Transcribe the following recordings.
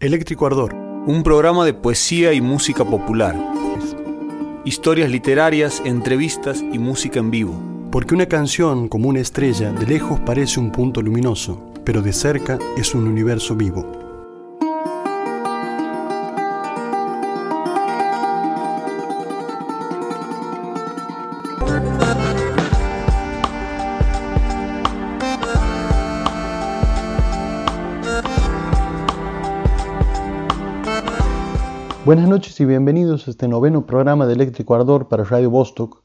Eléctrico Ardor, un programa de poesía y música popular. Historias literarias, entrevistas y música en vivo. Porque una canción, como una estrella, de lejos parece un punto luminoso, pero de cerca es un universo vivo. Buenas noches y bienvenidos a este noveno programa de Eléctrico Ardor para Radio Vostok.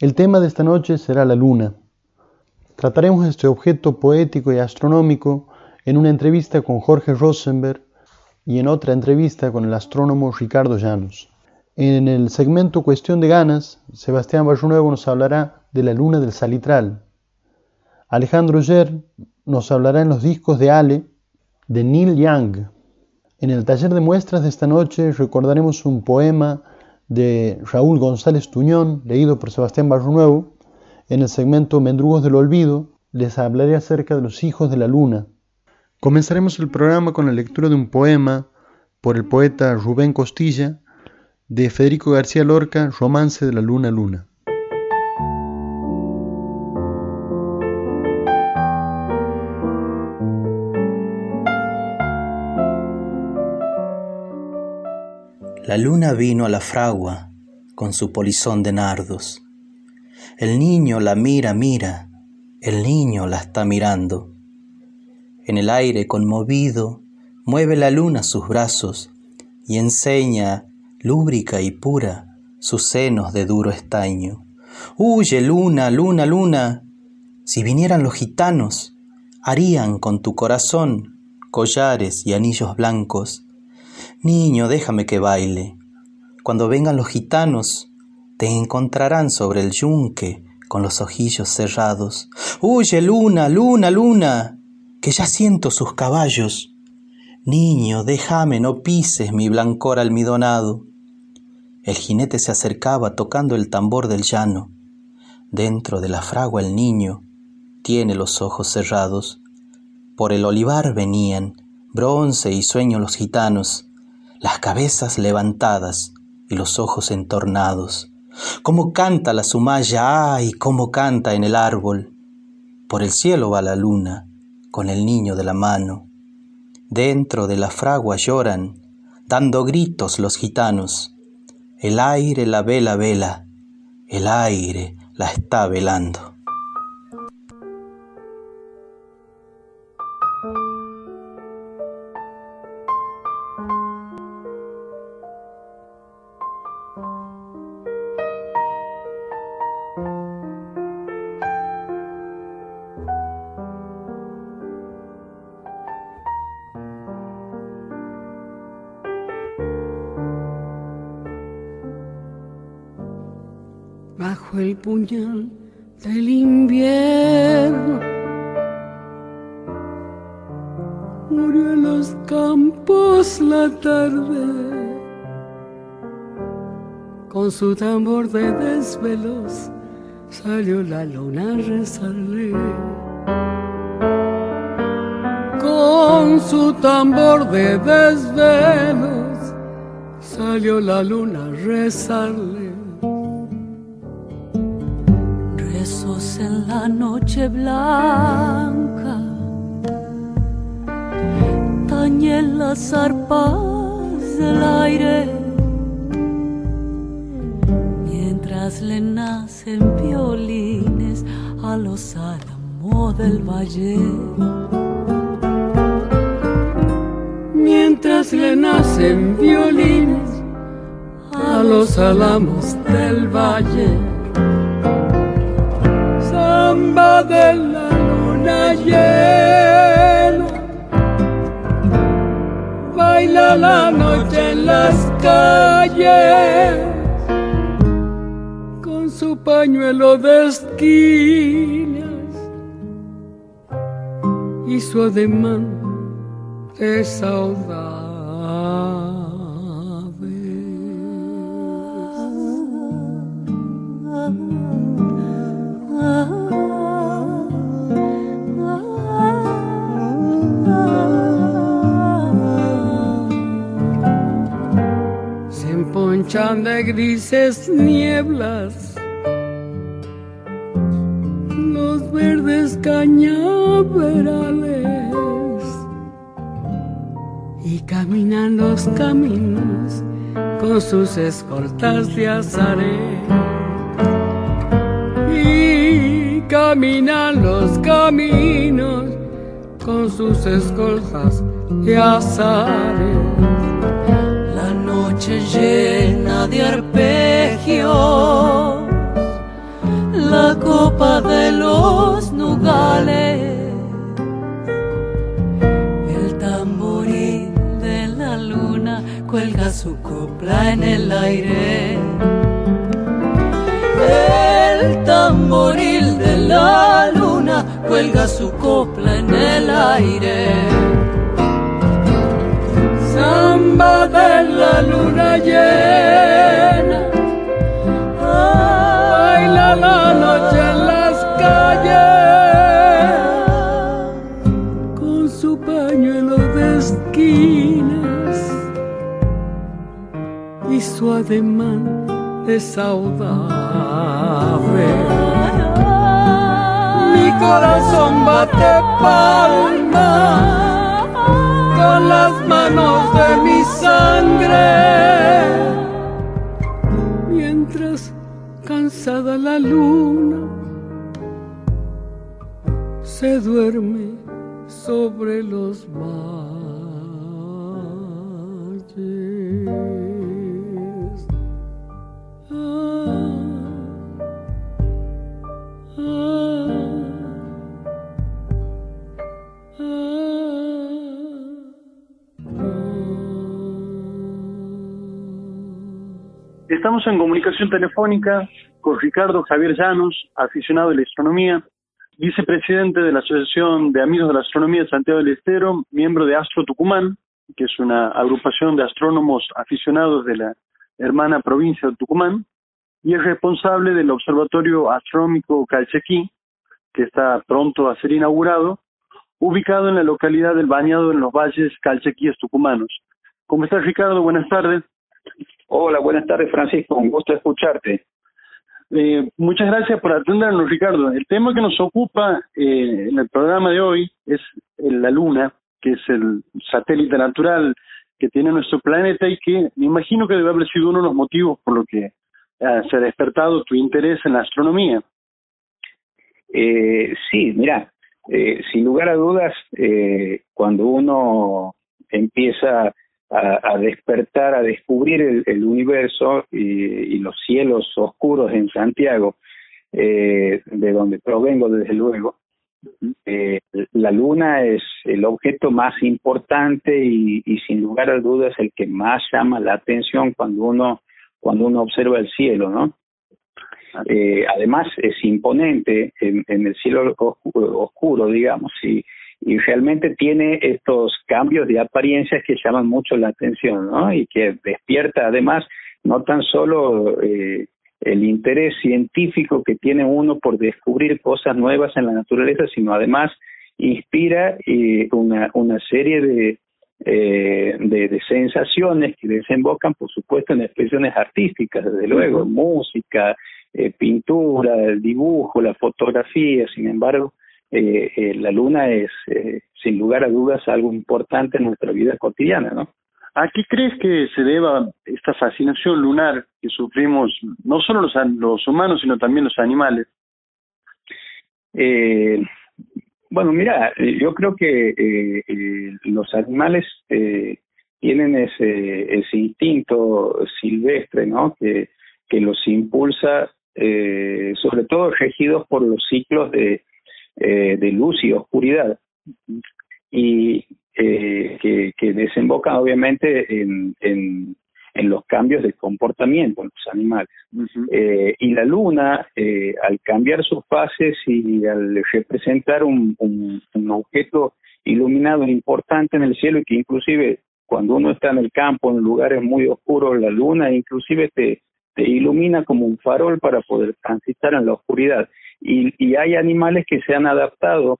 El tema de esta noche será la luna. Trataremos este objeto poético y astronómico en una entrevista con Jorge Rosenberg y en otra entrevista con el astrónomo Ricardo Llanos. En el segmento Cuestión de Ganas, Sebastián Nuevo nos hablará de la luna del salitral. Alejandro Yer nos hablará en los discos de Ale de Neil Young. En el taller de muestras de esta noche recordaremos un poema de Raúl González Tuñón, leído por Sebastián Nuevo. En el segmento Mendrugos del Olvido les hablaré acerca de los hijos de la luna. Comenzaremos el programa con la lectura de un poema por el poeta Rubén Costilla de Federico García Lorca, Romance de la Luna Luna. La luna vino a la fragua con su polizón de nardos. El niño la mira, mira, el niño la está mirando. En el aire conmovido mueve la luna sus brazos y enseña, lúbrica y pura, sus senos de duro estaño. Huye, luna, luna, luna. Si vinieran los gitanos, harían con tu corazón collares y anillos blancos Niño, déjame que baile. Cuando vengan los gitanos, te encontrarán sobre el yunque con los ojillos cerrados. Huye, luna, luna, luna, que ya siento sus caballos. Niño, déjame, no pises mi blancor almidonado. El jinete se acercaba tocando el tambor del llano. Dentro de la fragua el niño tiene los ojos cerrados. Por el olivar venían, bronce y sueño los gitanos las cabezas levantadas y los ojos entornados. Cómo canta la sumaya, ay, cómo canta en el árbol. Por el cielo va la luna, con el niño de la mano. Dentro de la fragua lloran, dando gritos los gitanos. El aire la vela vela, el aire la está velando. Puñal del invierno. Murió en los campos la tarde, con su tambor de desvelos salió la luna a rezarle. Con su tambor de desvelos salió la luna a rezarle. En la noche blanca, tañen las arpas del aire, mientras le nacen violines a los álamos del valle. Mientras le nacen violines a los álamos del valle de la luna llena. Baila la noche en las calles con su pañuelo de esquinas y su ademán de saudade. De grises nieblas los verdes cañaverales y caminan los caminos con sus escoltas de azaré. Y caminan los caminos con sus escoltas de azaré. La llena de arpegios, la copa de los nugales cuelga su copla en el aire. El tamboril de la luna cuelga su copla en el aire. Samba de la luna llena, baila la noche en las calles con su pañuelo de esquina y su ademán de saudade. Mi corazón bate palma con las manos de mi sangre, mientras cansada la luna se duerme sobre los valles. Estamos en comunicación telefónica con Ricardo Javier Llanos, aficionado de la astronomía, vicepresidente de la Asociación de Amigos de la Astronomía de Santiago del Estero, miembro de Astro Tucumán, que es una agrupación de astrónomos aficionados de la hermana provincia de Tucumán, y es responsable del Observatorio Astronómico Calchequí, que está pronto a ser inaugurado, ubicado en la localidad del Bañado en los Valles Calchequíes Tucumanos. ¿Cómo estás, Ricardo? Buenas tardes. Hola, buenas tardes Francisco, un gusto escucharte. Eh, muchas gracias por atendernos, Ricardo. El tema que nos ocupa eh, en el programa de hoy es la Luna, que es el satélite natural que tiene nuestro planeta y que me imagino que debe haber sido uno de los motivos por lo que se ha despertado tu interés en la astronomía. Eh, sí, mira, eh, sin lugar a dudas, eh, cuando uno empieza a, despertar, a descubrir el, universo y, los cielos oscuros en Santiago, eh, de donde provengo desde luego. Eh, la luna es el objeto más importante y, sin lugar a dudas el que más llama la atención cuando uno cuando uno observa el cielo, ¿no? Eh, además es imponente en, en el cielo oscuro, oscuro digamos, y, y realmente tiene estos cambios de apariencias que llaman mucho la atención, ¿no? Y que despierta además no tan solo eh, el interés científico que tiene uno por descubrir cosas nuevas en la naturaleza, sino además inspira eh, una, una serie de, eh, de, de, sensaciones que desembocan, por supuesto, en expresiones artísticas, desde luego, música, eh, pintura, el dibujo, la fotografía, sin embargo, eh, eh, la luna es, eh, sin lugar a dudas, algo importante en nuestra vida cotidiana, ¿no? ¿A qué crees que se deba esta fascinación lunar que sufrimos no solo los, los humanos, sino también los animales? Eh, bueno, mira, yo creo que eh, los animales eh, tienen ese, ese instinto silvestre, ¿no? Que, que los impulsa, eh, sobre todo regidos por los ciclos de, eh, de luz y oscuridad. Y eh, que, que desembocan obviamente en, en, en, los cambios de comportamiento en los animales. eh, y la luna, eh, al cambiar sus fases y al representar un, un, un objeto iluminado importante en el cielo y que inclusive cuando uno está en el campo, en lugares muy oscuros, la luna inclusive te, te ilumina como un farol para poder transitar en la oscuridad y, y hay animales que se han adaptado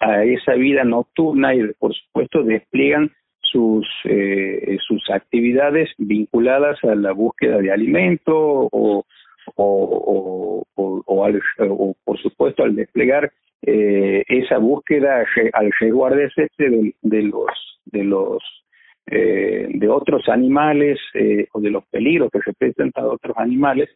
a esa vida nocturna y por supuesto despliegan sus, eh, sus actividades vinculadas a la búsqueda de alimento o, o, o, o, por supuesto al desplegar eh, esa búsqueda al resguardarse de, de los de los eh, de otros animales eh, o de los peligros que representan a otros animales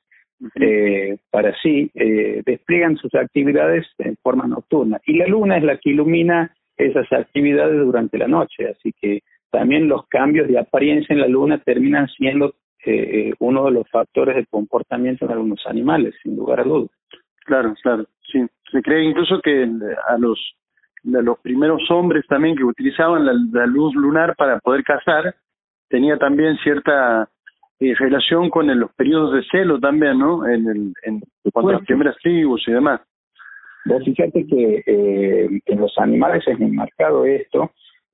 eh, para sí eh, despliegan sus actividades en forma nocturna. Y la luna es la que ilumina esas actividades durante la noche así que también los cambios de apariencia en la luna terminan siendo eh, uno de los factores de comportamiento en algunos animales sin lugar a dudas. Claro claro sí. Se cree incluso que a los los primeros hombres también que utilizaban la, luz lunar para poder cazar tenía también cierta eh, relación con los periodos de celo también, ¿no? En, el, en cuanto a las primeras tribus y demás. Vos fíjate que eh, en los animales es muy marcado esto,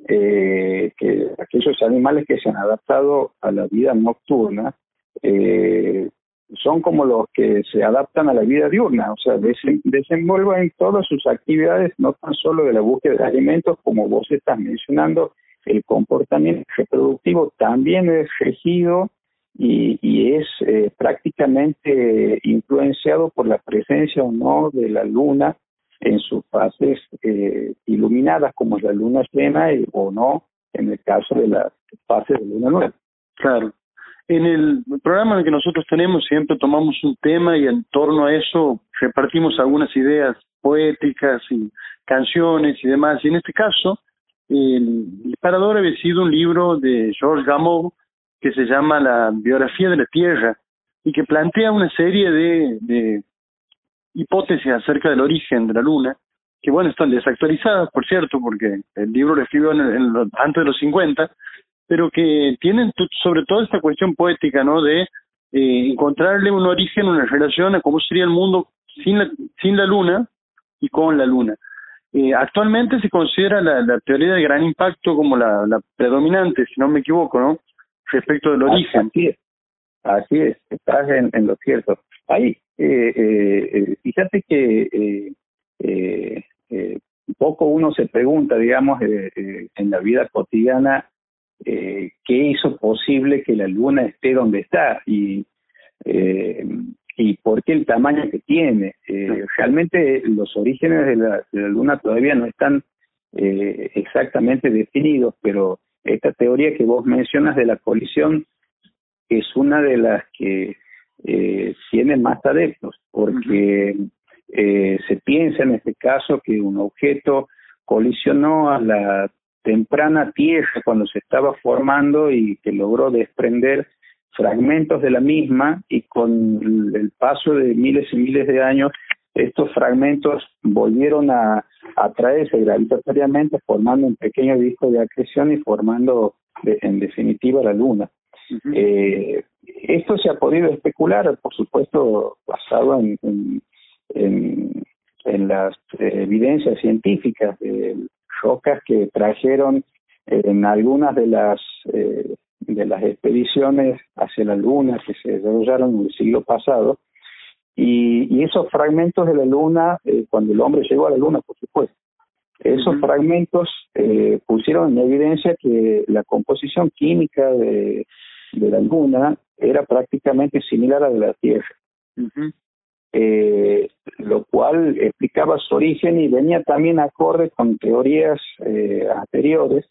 eh, que aquellos animales que se han adaptado a la vida nocturna eh, son como los que se adaptan a la vida diurna, o sea, desenvuelven todas sus actividades, no tan solo de la búsqueda de alimentos, como vos estás mencionando, el comportamiento reproductivo también es regido y, y es eh, prácticamente influenciado por la presencia o no de la luna en sus fases eh, iluminadas, como es la luna llena o no, en el caso de las fases de luna nueva. Claro. En el programa que nosotros tenemos siempre tomamos un tema y en torno a eso repartimos algunas ideas poéticas y canciones y demás. Y en este caso, el disparador había sido un libro de Georges Gamow que se llama La biografía de la Tierra y que plantea una serie de, de hipótesis acerca del origen de la Luna, que bueno, están desactualizadas, por cierto, porque el libro lo escribió en, en, antes de los 50, pero que tienen sobre todo esta cuestión poética, ¿no? De eh, encontrarle un origen, una relación a cómo sería el mundo sin la, sin la luna y con la luna. Eh, actualmente se considera la, teoría del gran impacto como la, predominante, si no me equivoco, ¿no? Respecto del origen. Así es, así es estás en, en lo cierto. Ahí, eh, eh, fíjate que eh, eh, eh, poco uno se pregunta, digamos, eh, eh, en la vida cotidiana, eh, qué hizo posible que la luna esté donde está y, eh, y por qué el tamaño que tiene. Eh, realmente los orígenes de la, de la luna todavía no están eh, exactamente definidos, pero esta teoría que vos mencionas de la colisión es una de las que eh, tiene más adeptos, porque eh, se piensa en este caso que un objeto colisionó a la temprana tierra cuando se estaba formando y que logró desprender fragmentos de la misma y con el paso de miles y miles de años estos fragmentos volvieron a atraerse gravitatoriamente formando un pequeño disco de acreción y formando de, en definitiva la luna. Uh -huh. eh, esto se ha podido especular, por supuesto, basado en, en, en, en las evidencias científicas de rocas que trajeron en algunas de las eh, de las expediciones hacia la luna que se desarrollaron en el siglo pasado y, y esos fragmentos de la luna eh, cuando el hombre llegó a la luna por supuesto esos uh -huh. fragmentos eh, pusieron en evidencia que la composición química de, de la luna era prácticamente similar a la de la Tierra. Uh -huh eh, lo cual explicaba su origen y venía también acorde con teorías eh, anteriores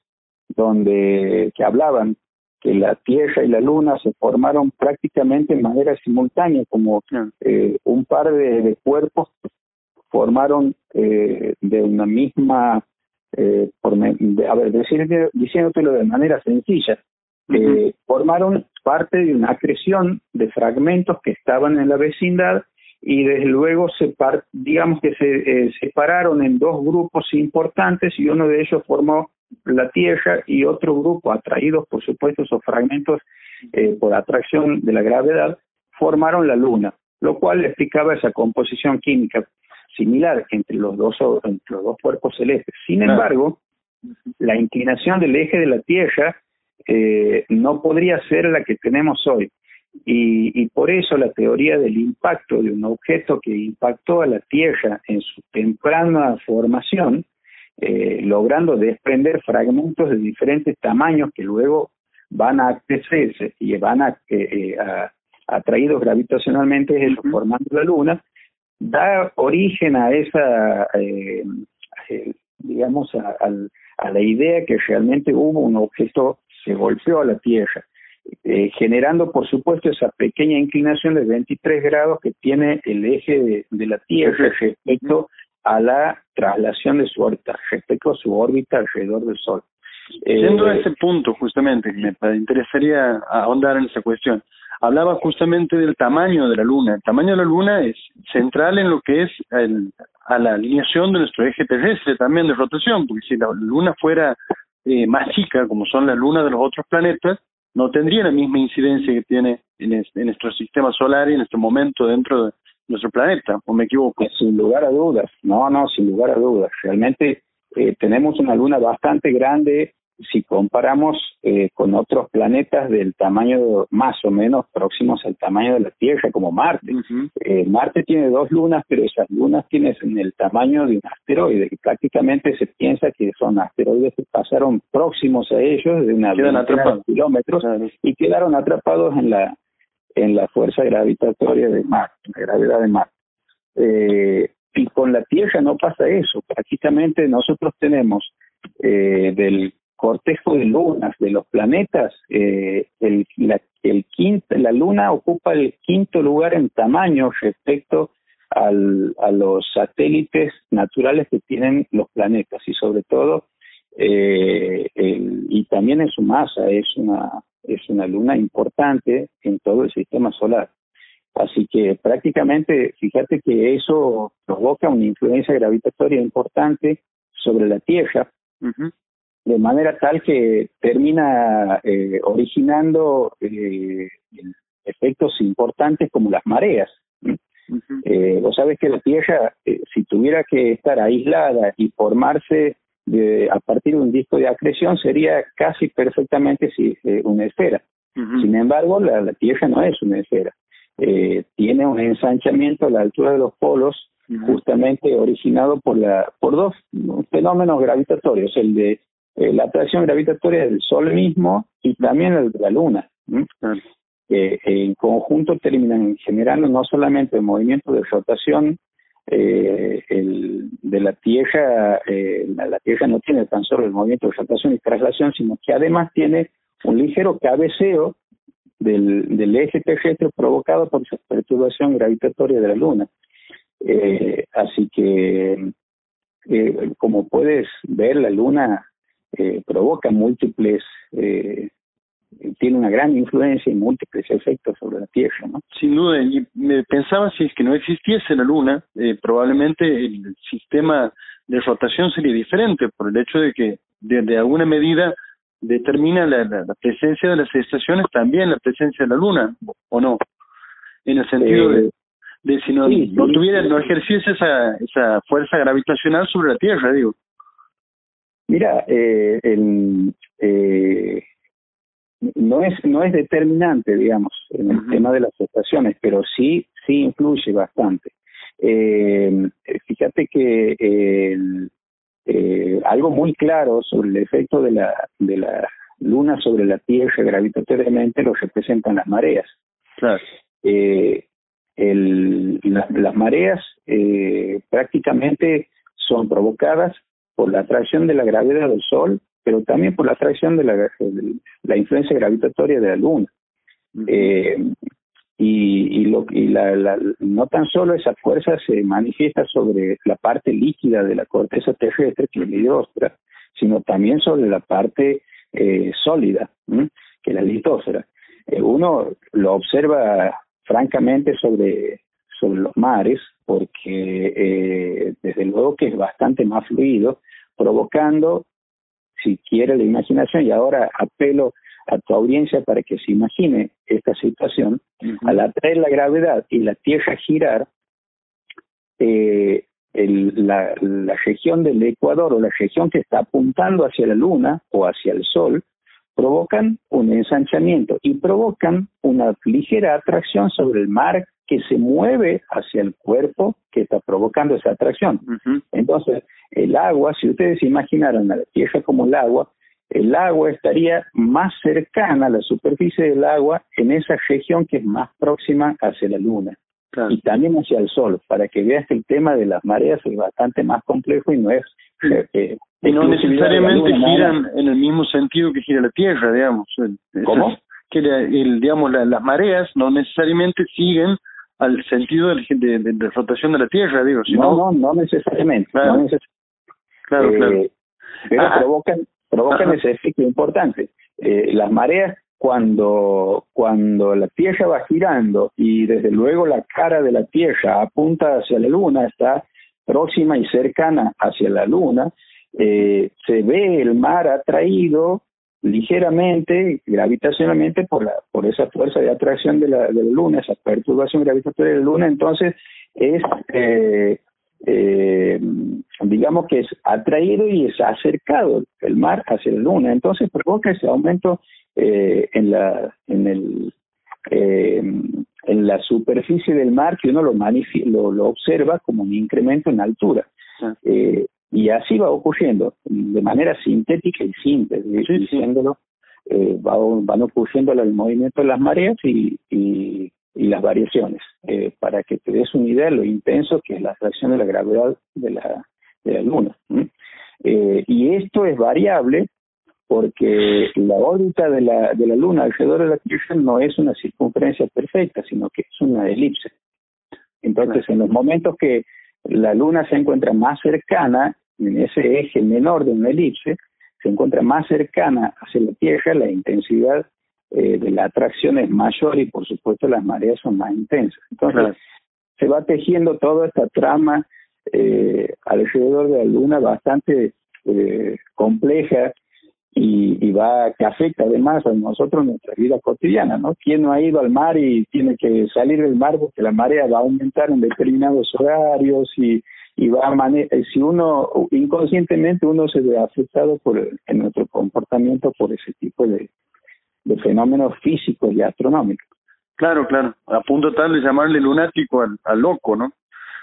donde que hablaban que la Tierra y la Luna se formaron prácticamente de manera simultánea, como eh, un par de, de cuerpos formaron eh, de una misma, eh, por, de, a ver, decir, diciéndotelo de manera sencilla, uh -huh. formaron parte de una acreción de fragmentos que estaban en la vecindad y desde luego se digamos que se eh, separaron en dos grupos importantes y uno de ellos formó la Tierra y otro grupo, atraídos por supuesto esos fragmentos eh, por atracción de la gravedad, formaron la Luna, lo cual explicaba esa composición química similar entre los dos, entre los dos cuerpos celestes. Sin claro. embargo, la inclinación del eje de la Tierra eh, no podría ser la que tenemos hoy. Y, y, por eso la teoría del impacto de un objeto que impactó a la Tierra en su temprana formación eh, logrando desprender fragmentos de diferentes tamaños que luego van a crecerse y van a, eh, a atraídos gravitacionalmente formando la Luna, da origen a esa, eh, digamos, a, a, la idea que realmente hubo un objeto que golpeó a la Tierra, eh, generando, por supuesto, esa pequeña inclinación de 23 grados que tiene el eje de, la Tierra respecto a la traslación de su órbita, respecto a su órbita alrededor del Sol. Yendo a eh, ese punto, justamente, me interesaría ahondar en esa cuestión hablaba justamente del tamaño de la Luna. El tamaño de la Luna es central en lo que es el, a la alineación de nuestro eje terrestre también de rotación, porque si la Luna fuera eh, más chica, como son las lunas de los otros planetas, no tendría la misma incidencia que tiene en, en nuestro sistema solar y en este momento dentro de nuestro planeta, ¿o me equivoco? Sin lugar a dudas, no, no, sin lugar a dudas. Realmente eh, tenemos una luna bastante grande si comparamos eh, con otros planetas del tamaño más o menos próximos al tamaño de la Tierra, como Marte. eh, Marte tiene dos lunas, pero esas lunas tienen el tamaño de un asteroide, y prácticamente se piensa que son asteroides que pasaron próximos a ellos de una de kilómetros y quedaron atrapados en la en la fuerza gravitatoria de Marte, la gravedad de Marte. Eh, y con la Tierra no pasa eso. Prácticamente nosotros tenemos eh, del cortejo de lunas de los planetas, eh, el, la, la luna ocupa el quinto lugar en tamaño respecto al, a los satélites naturales que tienen los planetas y sobre todo eh, el, y también en su masa es una es una luna importante en todo el sistema solar. Así que prácticamente, fíjate que eso provoca una influencia gravitatoria importante sobre la Tierra, de manera tal que termina eh, originando eh, efectos importantes como las mareas. eh, vos sabes que la Tierra, eh, si tuviera que estar aislada y formarse de, a partir de un disco de acreción, sería casi perfectamente si, eh, una esfera. Sin embargo, la, la, Tierra no es una esfera. Eh, tiene un ensanchamiento a la altura de los polos, justamente originado por, la, por dos fenómenos gravitatorios, el de eh, la atracción gravitatoria del Sol mismo y también el de la Luna. que en conjunto terminan generando no solamente el movimiento de rotación eh, el, de la Tierra, eh, la, Tierra no tiene tan solo el movimiento de rotación y traslación, sino que además tiene un ligero cabeceo del, eje terrestre provocado por esa perturbación gravitatoria de la Luna. Eh, así que, eh, como puedes ver, la Luna eh, provoca múltiples, eh, tiene una gran influencia y múltiples efectos sobre la Tierra. ¿no? Sin duda, y me pensaba si es que no existiese la Luna, eh, probablemente el sistema de rotación sería diferente por el hecho de que de, alguna medida determina la, la, presencia de las estaciones también la presencia de la Luna, ¿o no? En el sentido de, de si no, no tuviera, no ejerciese esa, esa fuerza gravitacional sobre la Tierra, digo. Mira, eh, el, eh, no es no es determinante, digamos, en el tema de las estaciones, pero sí sí influye bastante. Eh, fíjate que eh, algo muy claro sobre el efecto de la de la luna sobre la Tierra gravitatoriamente lo representan las mareas. Claro. Eh, el, las mareas eh, prácticamente son provocadas por la atracción de la gravedad del Sol, pero también por la atracción de la, la influencia gravitatoria de la Luna. eh, y, y, lo, y la, la, no tan solo esa fuerza se manifiesta sobre la parte líquida de la corteza terrestre, que es la hidrosfera, sino también sobre la parte eh, sólida, que es la litósfera. Eh, uno lo observa francamente sobre, sobre los mares, porque eh, desde luego que es bastante más fluido, provocando, si quiere, la imaginación, y ahora apelo a tu audiencia para que se imagine esta situación, al atraer la gravedad y la Tierra girar, eh, el, la, la región del Ecuador o la región que está apuntando hacia la Luna o hacia el Sol provocan un ensanchamiento y provocan una ligera atracción sobre el mar que se mueve hacia el cuerpo que está provocando esa atracción. Entonces, el agua, si ustedes imaginaran a la Tierra como el agua, el agua estaría más cercana a la superficie del agua en esa región que es más próxima hacia la Luna. Y también hacia el Sol, para que veas que el tema de las mareas es bastante más complejo y no es... Eh, y no necesariamente giran en el mismo sentido que gira la Tierra, digamos. ¿Cómo? que el, digamos las mareas no necesariamente siguen al sentido de, de, rotación de la Tierra, digo. no, no, no necesariamente. Claro, claro, eh, Pero ah, ah. provocan, provocan ese efecto importante. Eh, las mareas cuando, cuando la Tierra va girando y desde luego la cara de la Tierra apunta hacia la Luna, está próxima y cercana hacia la Luna, eh, se ve el mar atraído ligeramente, gravitacionalmente, por, la, por esa fuerza de atracción de la, de la Luna, esa perturbación gravitatoria de la Luna, entonces es, eh, eh, digamos que es atraído y es acercado el mar hacia la Luna, entonces provoca ese aumento eh, en la en el eh, en la superficie del mar que uno lo, lo, lo observa como un incremento en altura. Eh, y así va ocurriendo, de manera sintética y simple, diciéndolo, eh, van ocurriendo el movimiento de las mareas y, y, las variaciones, eh, para que te des una idea de lo intenso que es la atracción de la gravedad de la, de la Luna. Eh, y esto es variable porque la órbita de la, de la Luna alrededor de la Tierra no es una circunferencia perfecta, sino que es una elipse. Entonces, en los momentos que la Luna se encuentra más cercana, en ese eje menor de una elipse, se encuentra más cercana hacia la Tierra, la intensidad eh, de la atracción es mayor y por supuesto las mareas son más intensas. Entonces, se va tejiendo toda esta trama eh, alrededor de la Luna bastante eh, compleja y, y, va que afecta además a nosotros nuestra vida cotidiana, ¿no? ¿Quién no ha ido al mar y tiene que salir del mar porque la marea va a aumentar en determinados horarios y, y va a eh, si uno inconscientemente uno se ve afectado por en nuestro comportamiento por ese tipo de, de fenómenos físicos y astronómicos. Claro, claro, a punto tal de llamarle lunático al, al loco, ¿no?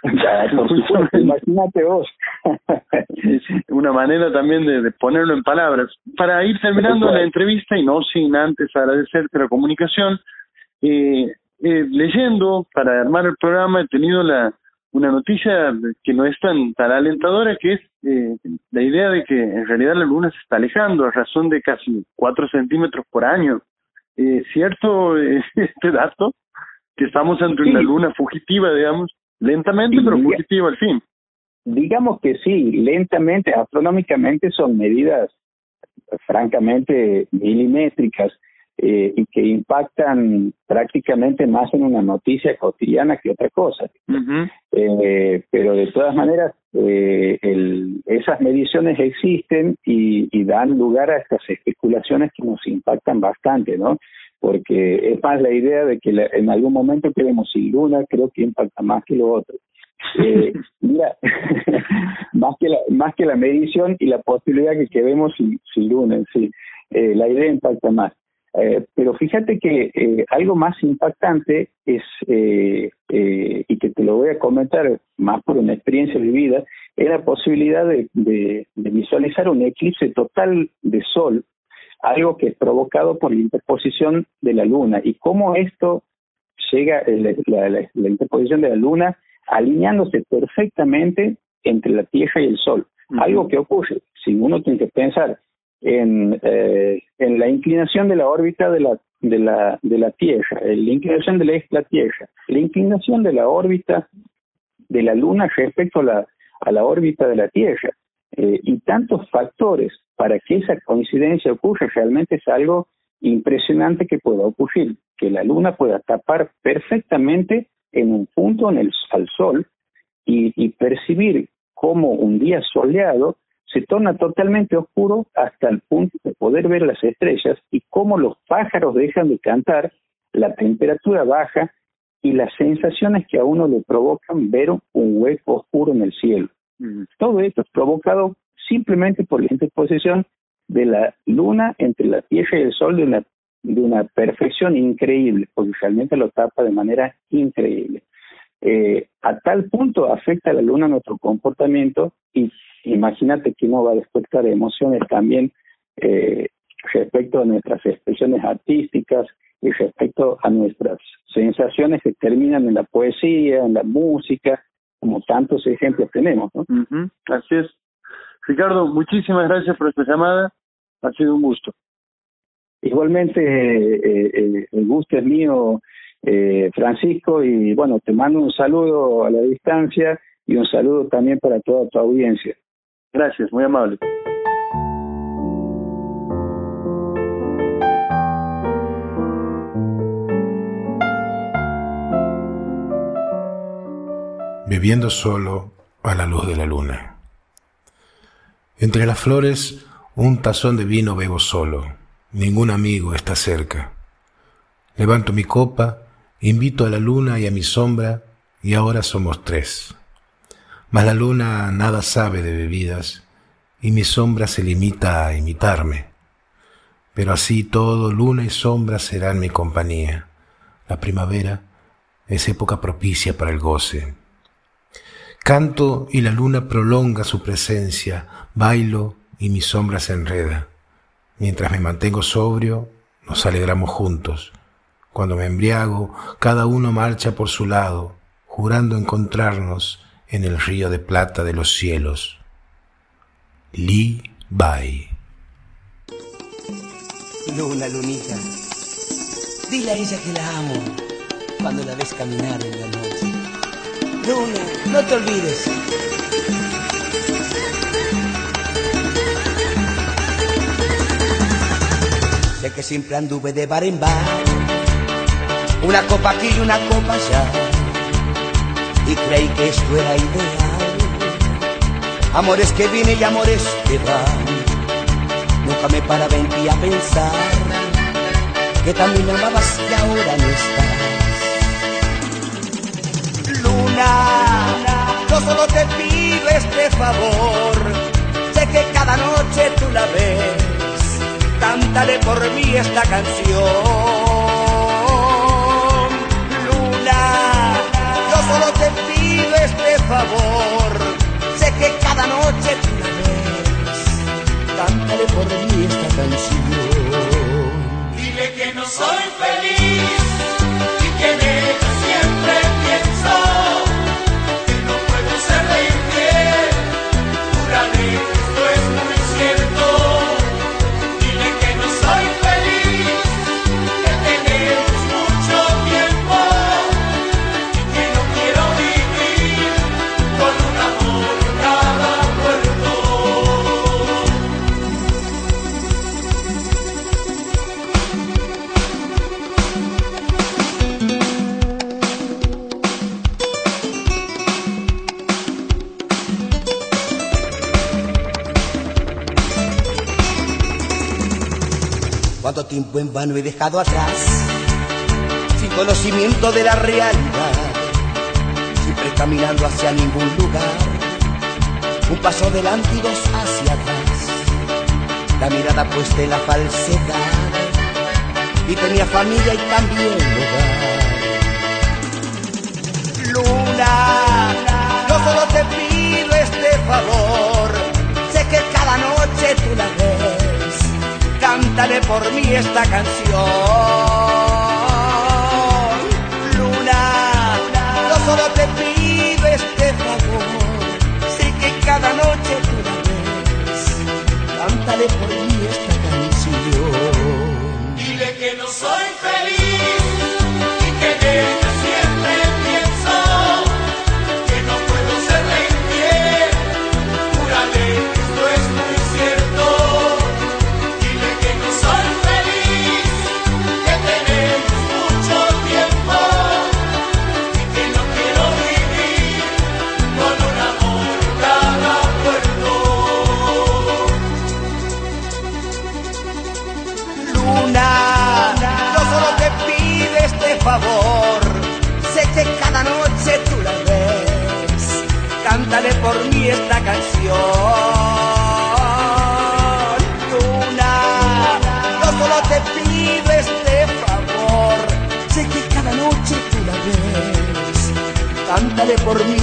imagínate vos. una manera también de, ponerlo en palabras. Para ir terminando la entrevista y no sin antes agradecerte la comunicación, eh, eh, leyendo para armar el programa he tenido la una noticia que no es tan, tan alentadora, que es eh, la idea de que en realidad la luna se está alejando a razón de casi 4 centímetros por año. Eh, ¿Cierto este dato? Que estamos ante una luna fugitiva, digamos. Lentamente, pero fugitivo al fin. Digamos que sí, lentamente, astronómicamente son medidas francamente milimétricas eh, y que impactan prácticamente más en una noticia cotidiana que otra cosa. eh, pero de todas maneras, eh, el, esas mediciones existen y, y dan lugar a estas especulaciones que nos impactan bastante, ¿no? porque es más la idea de que en algún momento queremos sin luna, creo que impacta más que lo otro. Eh, mira, más que la más que la medición y la posibilidad que quedemos sin, sin luna, sí, eh, la idea impacta más. Eh, pero fíjate que eh, algo más impactante es, eh, eh, y que te lo voy a comentar más por una experiencia vivida, es la posibilidad de, de, de visualizar un eclipse total de sol algo que es provocado por la interposición de la luna. Y cómo esto llega, la, la, interposición de la luna alineándose perfectamente entre la Tierra y el Sol. Algo que ocurre, si uno tiene que pensar en, eh, en la inclinación de la órbita de la, de la, de la Tierra, la inclinación de la, la Tierra, la inclinación de la órbita de la Luna respecto a la, a la órbita de la Tierra, eh, y tantos factores para que esa coincidencia ocurra realmente es algo impresionante que pueda ocurrir, que la luna pueda tapar perfectamente en un punto en el, al sol y, y percibir cómo un día soleado se torna totalmente oscuro hasta el punto de poder ver las estrellas y cómo los pájaros dejan de cantar, la temperatura baja y las sensaciones que a uno le provocan ver un hueco oscuro en el cielo. Todo esto es provocado simplemente por la interposición de la luna entre la Tierra y el Sol de una, de una perfección increíble, porque realmente lo tapa de manera increíble. Eh, a tal punto afecta a la luna nuestro comportamiento y imagínate que uno va a despertar emociones también eh, respecto a nuestras expresiones artísticas y respecto a nuestras sensaciones que terminan en la poesía, en la música, como tantos ejemplos tenemos. ¿no? Así es. Ricardo, muchísimas gracias por esta llamada. Ha sido un gusto. Igualmente, eh, eh, el gusto es mío, eh, Francisco, y bueno, te mando un saludo a la distancia y un saludo también para toda tu audiencia. Gracias, muy amable. Bebiendo solo a la luz de la luna. Entre las flores, un tazón de vino bebo solo. Ningún amigo está cerca. Levanto mi copa, invito a la luna y a mi sombra, y ahora somos tres. Mas la luna nada sabe de bebidas, y mi sombra se limita a imitarme. Pero así todo, luna y sombra serán mi compañía. La primavera es época propicia para el goce. Canto y la luna prolonga su presencia, bailo y mi sombra se enreda. Mientras me mantengo sobrio, nos alegramos juntos. Cuando me embriago, cada uno marcha por su lado, jurando encontrarnos en el río de plata de los cielos. Li Bai. Luna, lunita, dile a ella que la amo cuando la ves caminar en la noche. Luna, no te olvides. Sé que siempre anduve de bar en bar, una copa aquí y una copa allá, creí que esto era ideal. Amores que vienen y amores que van, nunca me paraba en a pensar que también amabas y ahora no estás. yo solo te pido este favor. Sé que cada noche tú la ves, cántale por mí esta canción. Luna, yo solo te pido este favor. Sé que cada noche tú la ves, cántale por mí esta canción. Vano he dejado atrás, sin conocimiento de la realidad, siempre caminando hacia ningún lugar, un paso adelante y dos hacia atrás, la mirada puesta en la falsedad, y tenía familia y también hogar. Luna, yo solo te pido este favor, sé que cada noche tú la ves cántale por mí esta canción. Luna, yo solo te pido este favor, sé que cada noche tú la ves, cántale por mí esta canción. Por mí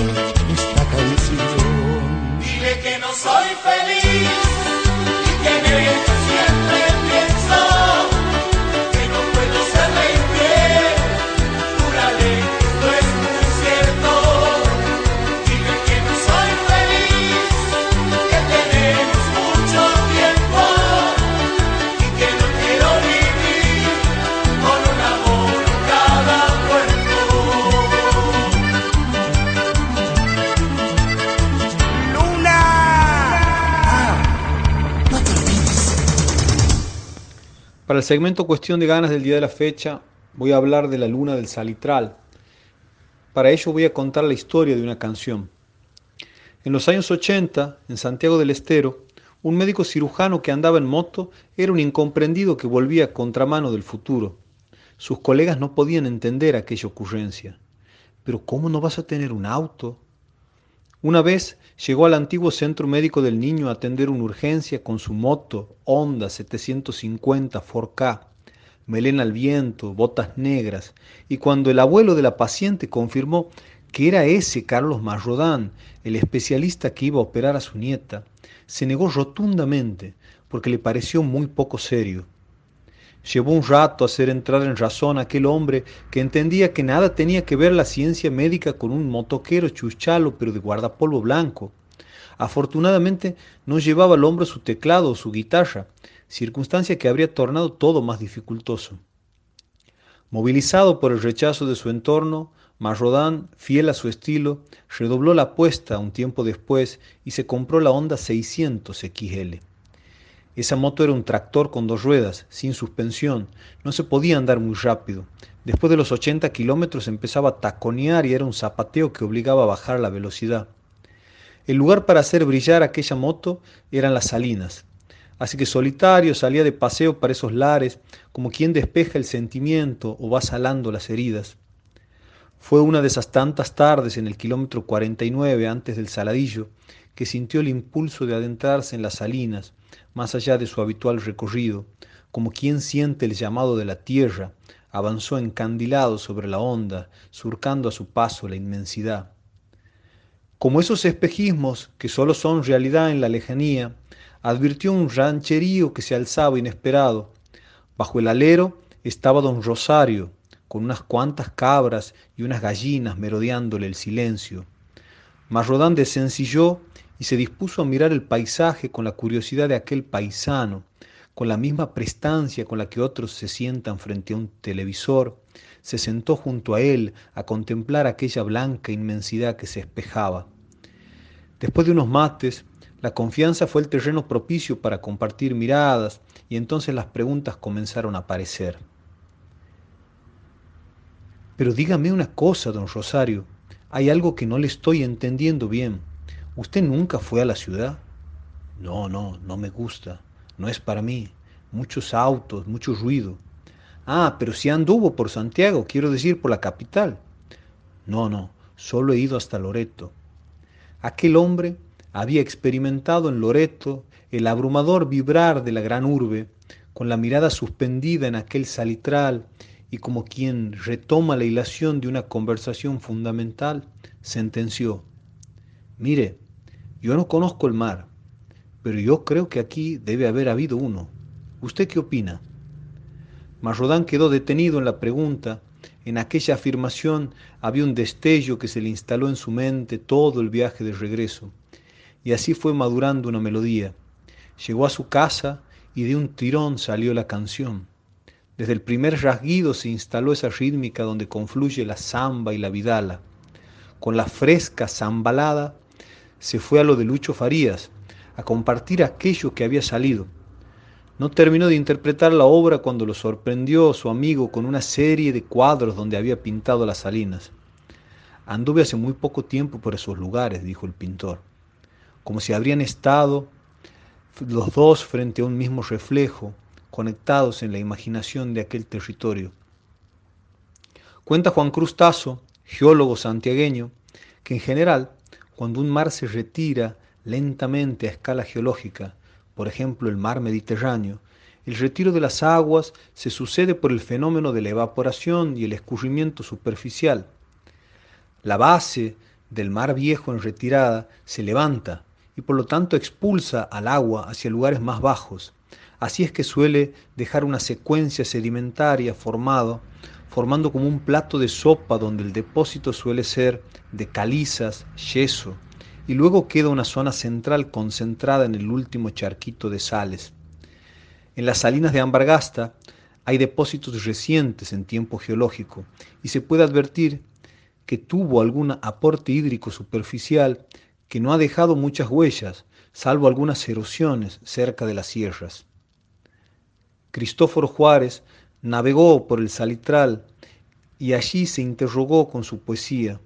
el segmento Cuestión de ganas del día de la fecha, voy a hablar de la luna del salitral. Para ello voy a contar la historia de una canción. En los años 80, en Santiago del Estero, un médico cirujano que andaba en moto era un incomprendido que volvía a contramano del futuro. Sus colegas no podían entender aquella ocurrencia. Pero ¿cómo no vas a tener un auto? Una vez llegó al antiguo centro médico del niño a atender una urgencia con su moto Honda 750 4K, melena al viento, botas negras, y cuando el abuelo de la paciente confirmó que era ese Carlos Marrodán, el especialista que iba a operar a su nieta, se negó rotundamente porque le pareció muy poco serio. Llevó un rato hacer entrar en razón a aquel hombre que entendía que nada tenía que ver la ciencia médica con un motoquero chuchalo pero de guardapolvo blanco. Afortunadamente no llevaba al hombro su teclado o su guitarra, circunstancia que habría tornado todo más dificultoso. Movilizado por el rechazo de su entorno, Marrodán, fiel a su estilo, redobló la apuesta un tiempo después y se compró la Honda 600 XL. Esa moto era un tractor con dos ruedas, sin suspensión, no se podía andar muy rápido. Después de los 80 kilómetros empezaba a taconear y era un zapateo que obligaba a bajar la velocidad. El lugar para hacer brillar aquella moto eran las salinas. Así que solitario salía de paseo para esos lares, como quien despeja el sentimiento o va salando las heridas. Fue una de esas tantas tardes en el kilómetro 49 antes del Saladillo que sintió el impulso de adentrarse en las salinas, más allá de su habitual recorrido, como quien siente el llamado de la tierra, avanzó encandilado sobre la onda, surcando a su paso la inmensidad. Como esos espejismos que solo son realidad en la lejanía, advirtió un rancherío que se alzaba inesperado. Bajo el alero estaba don Rosario, con unas cuantas cabras y unas gallinas merodeándole el silencio. Marrodán desencilló y se dispuso a mirar el paisaje con la curiosidad de aquel paisano, con la misma prestancia con la que otros se sientan frente a un televisor, se sentó junto a él a contemplar aquella blanca inmensidad que se espejaba. Después de unos mates, la confianza fue el terreno propicio para compartir miradas y entonces las preguntas comenzaron a aparecer. Pero dígame una cosa, don Rosario, hay algo que no le estoy entendiendo bien. ¿Usted nunca fue a la ciudad? No, no, no me gusta, no es para mí. Muchos autos, mucho ruido. Ah, pero si anduvo por Santiago, quiero decir por la capital. No, no, solo he ido hasta Loreto. Aquel hombre había experimentado en Loreto el abrumador vibrar de la gran urbe, con la mirada suspendida en aquel salitral y como quien retoma la hilación de una conversación fundamental, sentenció, mire, yo no conozco el mar, pero yo creo que aquí debe haber habido uno. ¿Usted qué opina? Marrodán quedó detenido en la pregunta. En aquella afirmación había un destello que se le instaló en su mente todo el viaje de regreso. Y así fue madurando una melodía. Llegó a su casa y de un tirón salió la canción. Desde el primer rasguido se instaló esa rítmica donde confluye la samba y la vidala. Con la fresca zambalada se fue a lo de Lucho Farías, a compartir aquello que había salido. No terminó de interpretar la obra cuando lo sorprendió su amigo con una serie de cuadros donde había pintado las salinas. Anduve hace muy poco tiempo por esos lugares, dijo el pintor, como si habrían estado los dos frente a un mismo reflejo, conectados en la imaginación de aquel territorio. Cuenta Juan Cruz Tazo, geólogo santiagueño, que en general, cuando un mar se retira lentamente a escala geológica, por ejemplo el mar Mediterráneo, el retiro de las aguas se sucede por el fenómeno de la evaporación y el escurrimiento superficial. La base del mar viejo en retirada se levanta y por lo tanto expulsa al agua hacia lugares más bajos. Así es que suele dejar una secuencia sedimentaria formado, formando como un plato de sopa donde el depósito suele ser de calizas, yeso, y luego queda una zona central concentrada en el último charquito de sales. En las salinas de Ambargasta hay depósitos recientes en tiempo geológico y se puede advertir que tuvo algún aporte hídrico superficial que no ha dejado muchas huellas, salvo algunas erosiones cerca de las sierras. Cristóforo Juárez navegó por el Salitral y allí se interrogó con su poesía.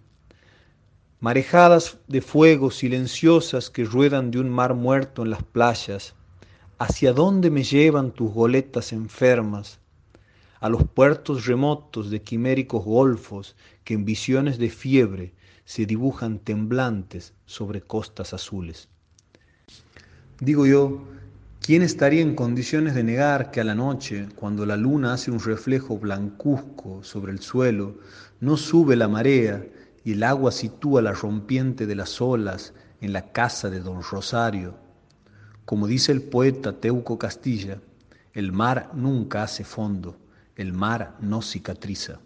Marejadas de fuego silenciosas que ruedan de un mar muerto en las playas, ¿hacia dónde me llevan tus goletas enfermas? A los puertos remotos de quiméricos golfos que en visiones de fiebre se dibujan temblantes sobre costas azules. Digo yo, ¿quién estaría en condiciones de negar que a la noche, cuando la luna hace un reflejo blancuzco sobre el suelo, no sube la marea y el agua sitúa la rompiente de las olas en la casa de don Rosario? Como dice el poeta Teuco Castilla, el mar nunca hace fondo, el mar no cicatriza.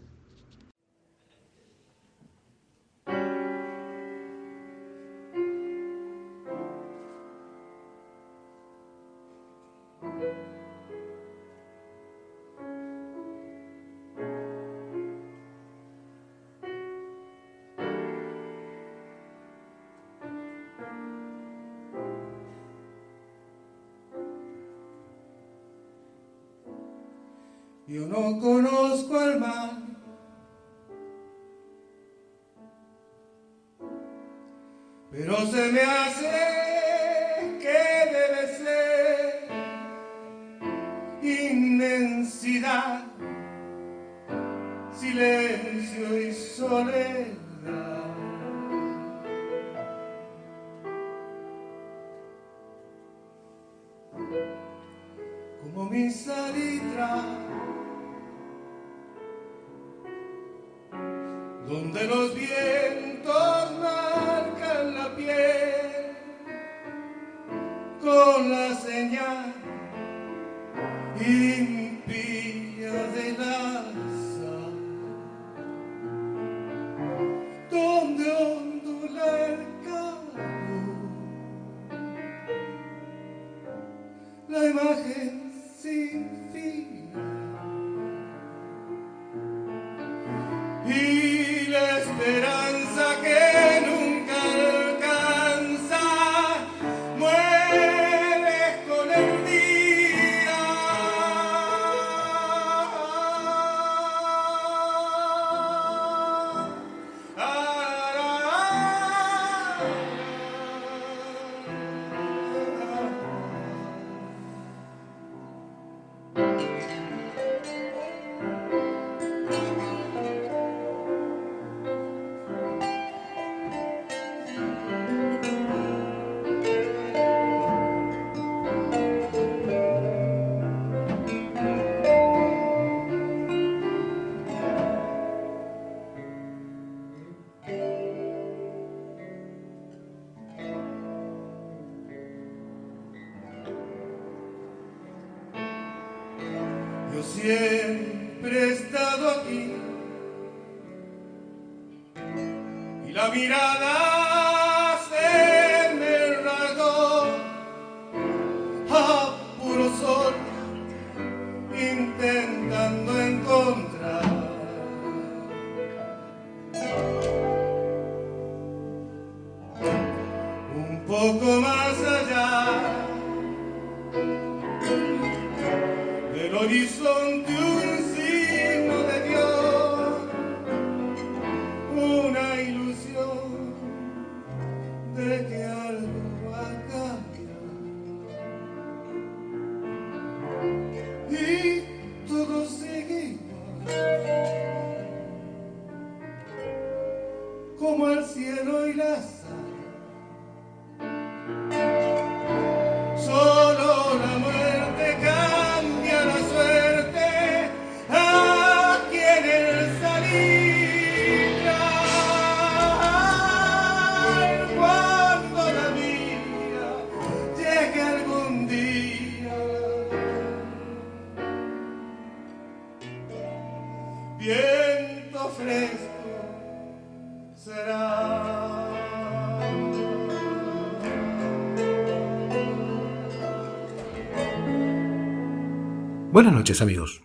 Amigos.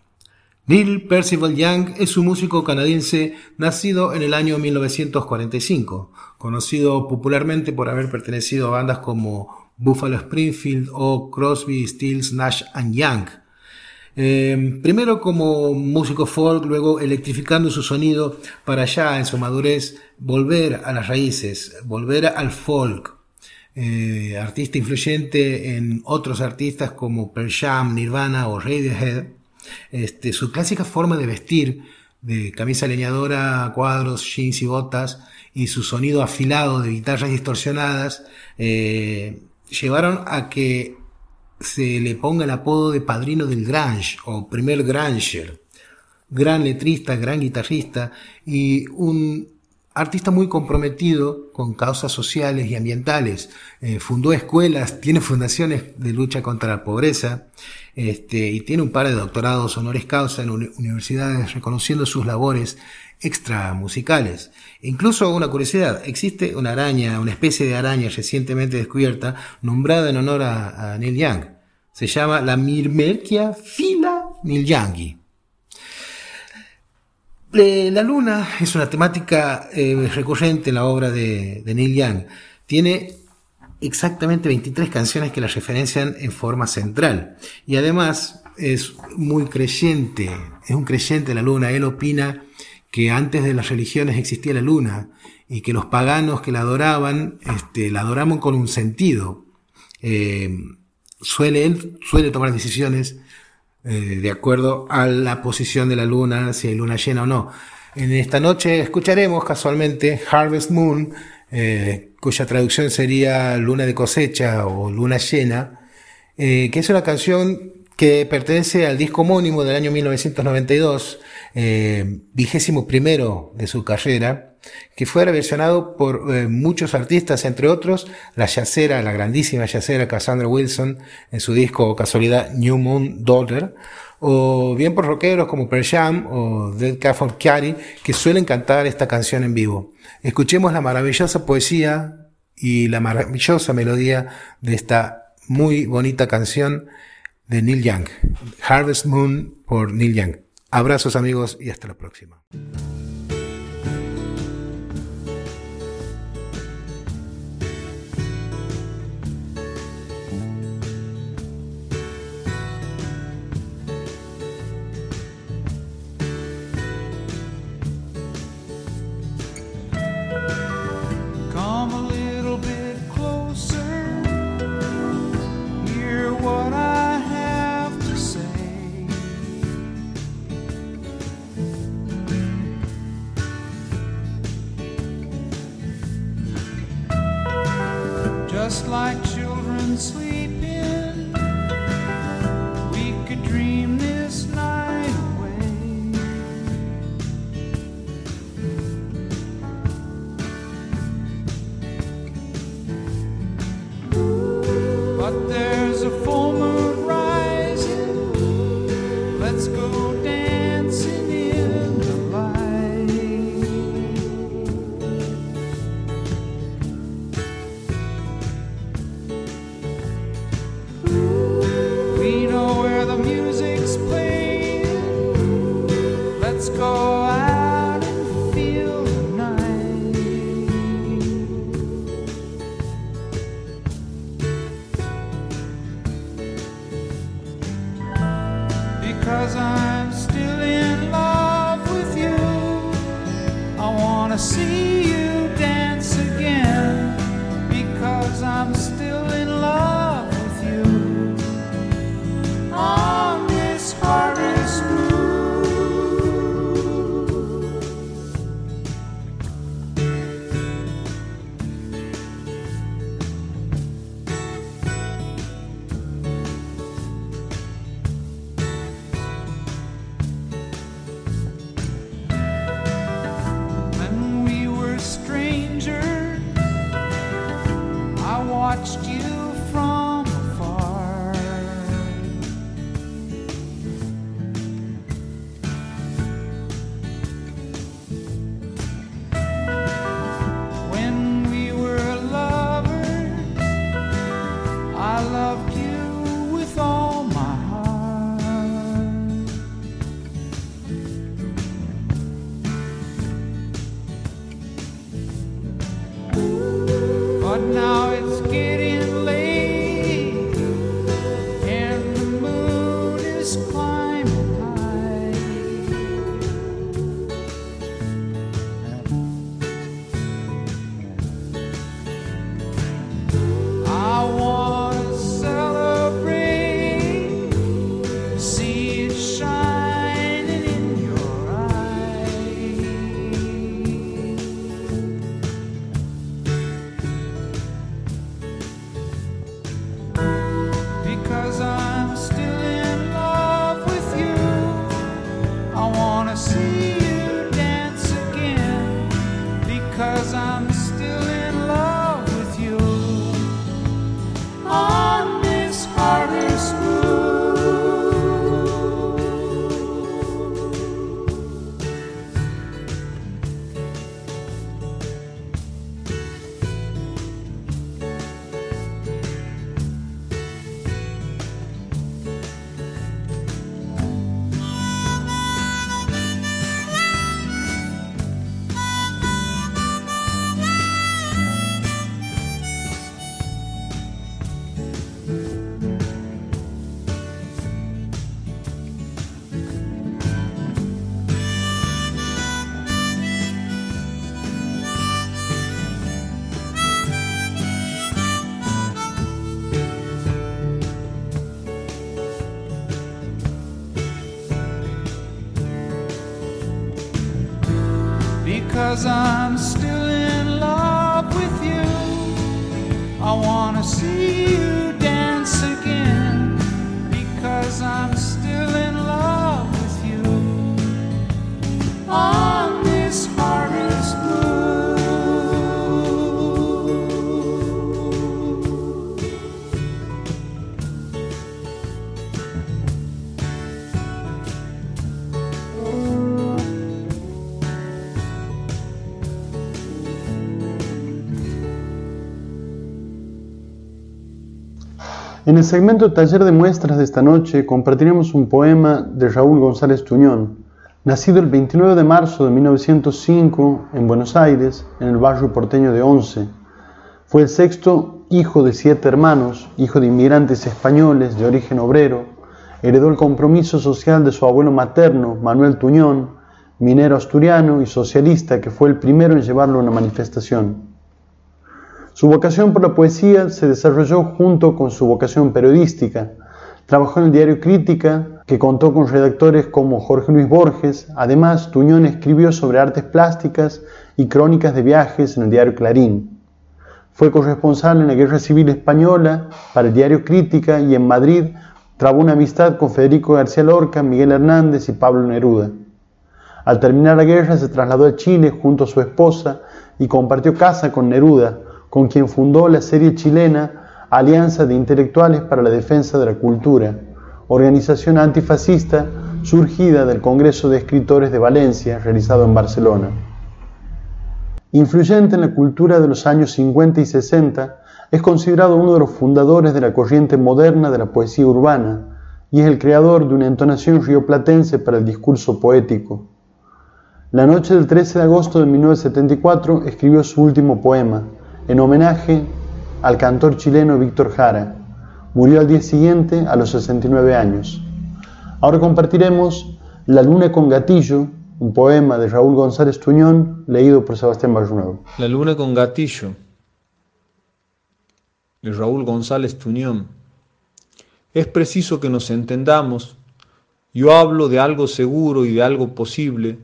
Neil Percival Young es un músico canadiense nacido en el año 1945, conocido popularmente por haber pertenecido a bandas como Buffalo Springfield o Crosby, Stills, Nash Young. Eh, primero como músico folk, luego electrificando su sonido para ya en su madurez volver a las raíces, volver al folk. Eh, artista influyente en otros artistas como Pearl Jam, Nirvana o Radiohead. Este, su clásica forma de vestir, de camisa leñadora, cuadros, jeans y botas, y su sonido afilado de guitarras distorsionadas, eh, llevaron a que se le ponga el apodo de padrino del Grange o primer Granger. Gran letrista, gran guitarrista y un artista muy comprometido con causas sociales y ambientales. Eh, fundó escuelas, tiene fundaciones de lucha contra la pobreza este, y tiene un par de doctorados honoris causa en universidades reconociendo sus labores extramusicales. Incluso una curiosidad, existe una araña, una especie de araña recientemente descubierta, nombrada en honor a, Neil Young. Se llama la Mirmerkia fila. Eh, la luna es una temática eh, recurrente en la obra de, Neil Young. Tiene exactamente 23 canciones que la referencian en forma central. Y además es muy creyente, es un creyente la luna. Él opina que antes de las religiones existía la luna y que los paganos que la adoraban, este, la adoraban con un sentido. Eh, suele, él suele tomar decisiones eh, de acuerdo a la posición de la luna, si hay luna llena o no. En esta noche escucharemos casualmente Harvest Moon, eh, cuya traducción sería luna de cosecha o luna llena, eh, que es una canción que pertenece al disco homónimo del año 1992, vigésimo primero de su carrera, que fue reversionado por eh, muchos artistas, entre otros la yacera, la grandísima yacera Cassandra Wilson en su disco casualidad New Moon Daughter, o bien por rockeros como Per Jam o Dead Cat for que suelen cantar esta canción en vivo. Escuchemos la maravillosa poesía y la maravillosa melodía de esta muy bonita canción de Neil Young, Harvest Moon por Neil Young. Abrazos amigos y hasta la próxima. just like I wanna see you En el segmento Taller de Muestras de esta noche compartiremos un poema de Raúl González Tuñón, nacido el 29 de marzo de 1905 en Buenos Aires, en el barrio porteño de Once. Fue el sexto hijo de siete hermanos, hijo de inmigrantes españoles de origen obrero, heredó el compromiso social de su abuelo materno, Manuel Tuñón, minero asturiano y socialista que fue el primero en llevarlo a una manifestación. Su vocación por la poesía se desarrolló junto con su vocación periodística. Trabajó en el diario Crítica, que contó con redactores como Jorge Luis Borges. Además, Tuñón escribió sobre artes plásticas y crónicas de viajes en el diario Clarín. Fue corresponsal en la Guerra Civil Española para el diario Crítica y en Madrid trabó una amistad con Federico García Lorca, Miguel Hernández y Pablo Neruda. Al terminar la guerra se trasladó a Chile junto a su esposa y compartió casa con Neruda, con quien fundó la serie chilena Alianza de Intelectuales para la Defensa de la Cultura, organización antifascista surgida del Congreso de Escritores de Valencia, realizado en Barcelona. Influyente en la cultura de los años 50 y 60, es considerado uno de los fundadores de la corriente moderna de la poesía urbana y es el creador de una entonación rioplatense para el discurso poético. La noche del 13 de agosto de 1974 escribió su último poema, en homenaje al cantor chileno Víctor Jara. Murió al día siguiente a los 69 años. Ahora compartiremos La luna con gatillo, un poema de Raúl González Tuñón, leído por Sebastián Barrunuevo. La luna con gatillo, de Raúl González Tuñón. Es preciso que nos entendamos. Yo hablo de algo seguro y de algo posible.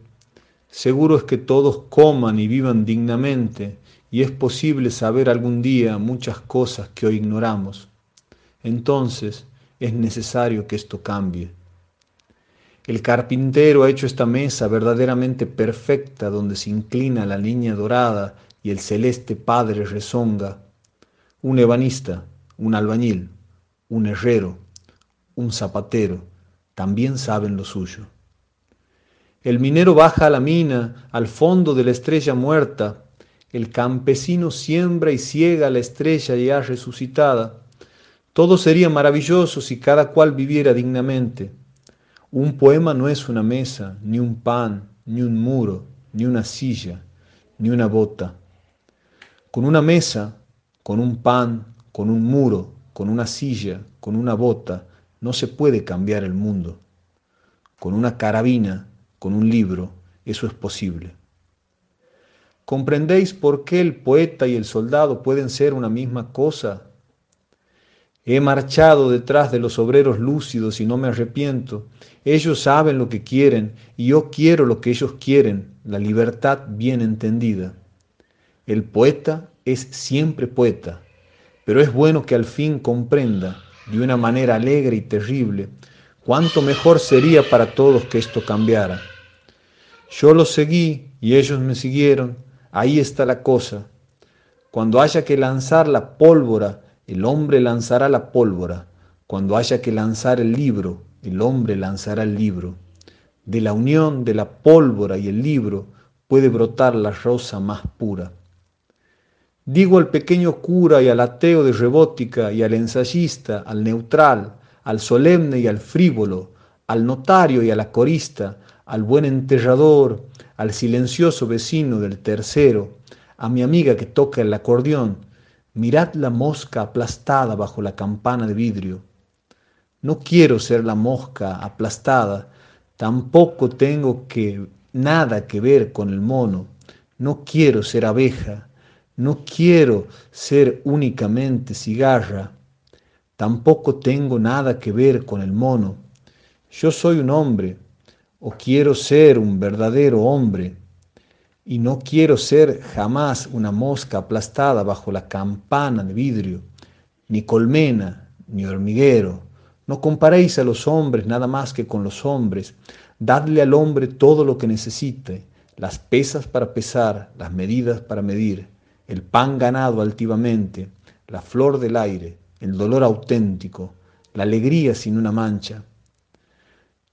Seguro es que todos coman y vivan dignamente, y es posible saber algún día muchas cosas que hoy ignoramos. Entonces es necesario que esto cambie. El carpintero ha hecho esta mesa verdaderamente perfecta donde se inclina la niña dorada y el celeste padre rezonga. Un ebanista, un albañil, un herrero, un zapatero, también saben lo suyo. El minero baja a la mina, al fondo de la estrella muerta. El campesino siembra y ciega la estrella ya resucitada. Todo sería maravilloso si cada cual viviera dignamente. Un poema no es una mesa, ni un pan, ni un muro, ni una silla, ni una bota. Con una mesa, Con un pan, con un muro, con una silla, con una bota, no se puede cambiar el mundo. Con una carabina, con un libro, eso es posible. ¿Comprendéis por qué el poeta y el soldado pueden ser una misma cosa? He marchado detrás de los obreros lúcidos y no me arrepiento. Ellos saben lo que quieren y yo quiero lo que ellos quieren, la libertad bien entendida. El poeta es siempre poeta, pero es bueno que al fin comprenda, de una manera alegre y terrible, cuánto mejor sería para todos que esto cambiara. Yo los seguí y ellos me siguieron, ahí está la cosa. Cuando haya que lanzar la pólvora, el hombre lanzará la pólvora. Cuando haya que lanzar el libro, el hombre lanzará el libro. De la unión de la pólvora y el libro puede brotar la rosa más pura. Digo al pequeño cura y al ateo de rebótica y al ensayista, al neutral, al solemne y al frívolo, al notario y a la corista, al buen enterrador, al silencioso vecino del tercero, a mi amiga que toca el acordeón, Mirad la mosca aplastada bajo la campana de vidrio. No quiero ser la mosca aplastada, tampoco tengo que nada que ver con el mono. No quiero ser abeja, no quiero ser únicamente cigarra, tampoco tengo nada que ver con el mono. Yo soy un hombre, o quiero ser un verdadero hombre y no quiero ser jamás una mosca aplastada bajo la campana de vidrio, ni colmena, ni hormiguero. No comparéis a los hombres nada más que con los hombres. Dadle al hombre todo lo que necesite, las pesas para pesar, las medidas para medir, el pan ganado altivamente, la flor del aire, el dolor auténtico, la alegría sin una mancha,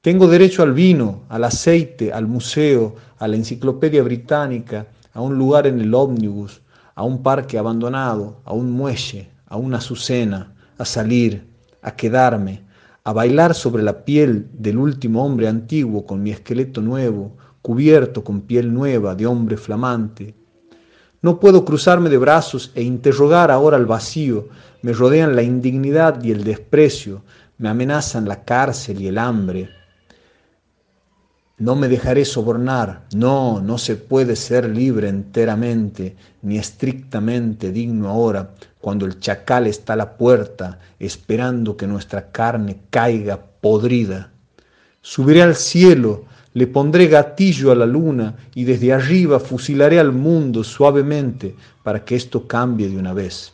tengo derecho al vino, al aceite, al museo, a la enciclopedia británica, a un lugar en el ómnibus, a un parque abandonado, a un muelle, a una azucena, a salir, a quedarme, a bailar sobre la piel del último hombre antiguo con mi esqueleto nuevo, cubierto con piel nueva de hombre flamante. No puedo cruzarme de brazos e interrogar ahora al vacío, me rodean la indignidad y el desprecio, me amenazan la cárcel y el hambre. No me dejaré sobornar. No, no se puede ser libre enteramente, ni estrictamente digno ahora, cuando el chacal está a la puerta, esperando que nuestra carne caiga podrida. Subiré al cielo, le pondré gatillo a la luna y desde arriba fusilaré al mundo suavemente para que esto cambie de una vez.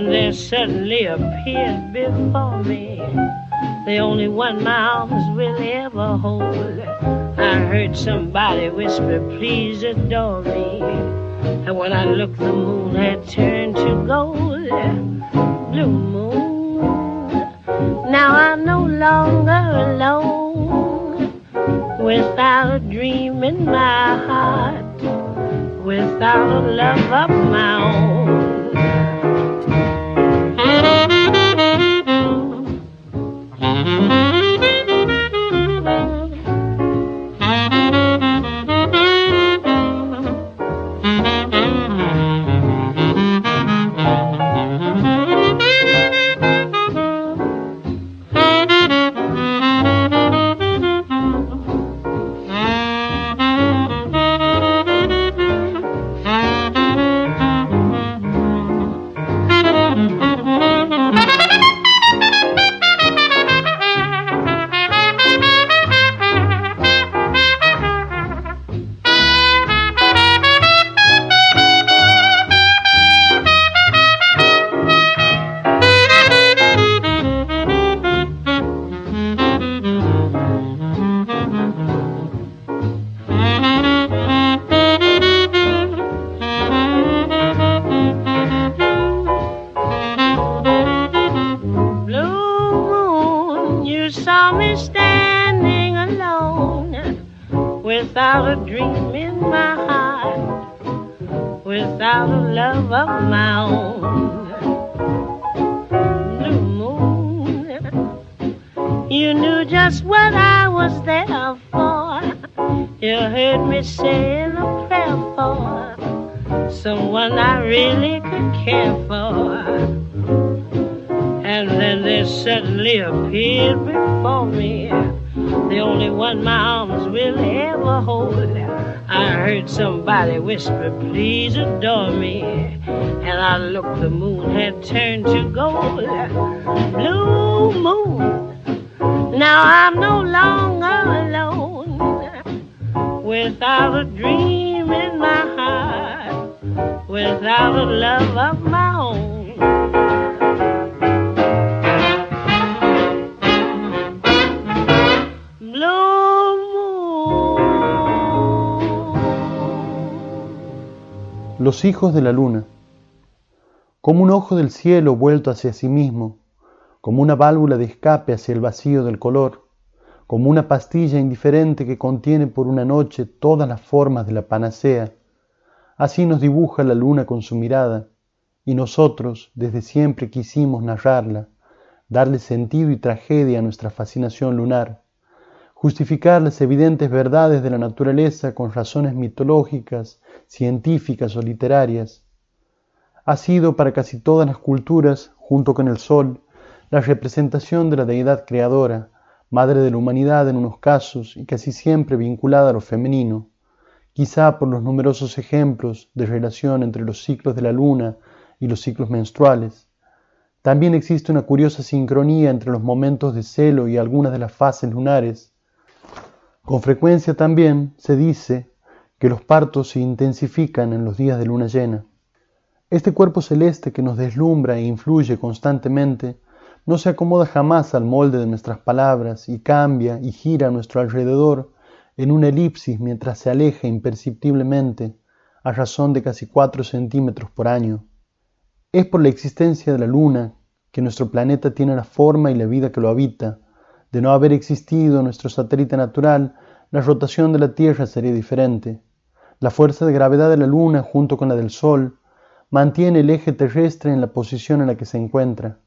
then there suddenly appeared before me the only one my arms will ever hold. I heard somebody whisper, please adore me. And when I looked, the moon had turned to gold. Blue moon, now I'm no longer alone. Without a dream in my heart, without a love of my own. Whisper, please adore me. And I looked, the moon had turned to gold. Hijos de la luna. Como un ojo del cielo vuelto hacia sí mismo, como una válvula de escape hacia el vacío del color, como una pastilla indiferente que contiene por una noche todas las formas de la panacea, así nos dibuja la luna con su mirada, y nosotros desde siempre quisimos narrarla, darle sentido y tragedia a nuestra fascinación lunar, justificar las evidentes verdades de la naturaleza con razones mitológicas, científicas o literarias. Ha sido para casi todas las culturas, junto con el sol, la representación de la deidad creadora, madre de la humanidad en unos casos y casi siempre vinculada a lo femenino, quizá por los numerosos ejemplos de relación entre los ciclos de la luna y los ciclos menstruales. También existe una curiosa sincronía entre los momentos de celo y algunas de las fases lunares. Con frecuencia también se dice que los partos se intensifican en los días de luna llena. Este cuerpo celeste que nos deslumbra e influye constantemente no se acomoda jamás al molde de nuestras palabras y cambia y gira a nuestro alrededor en una elipsis mientras se aleja imperceptiblemente a razón de casi cuatro centímetros por año. Es por la existencia de la luna que nuestro planeta tiene la forma y la vida que lo habita. De no haber existido nuestro satélite natural, la rotación de la Tierra sería diferente. La fuerza de gravedad de la Luna, junto con la del Sol, mantiene el eje terrestre en la posición en la que se encuentra.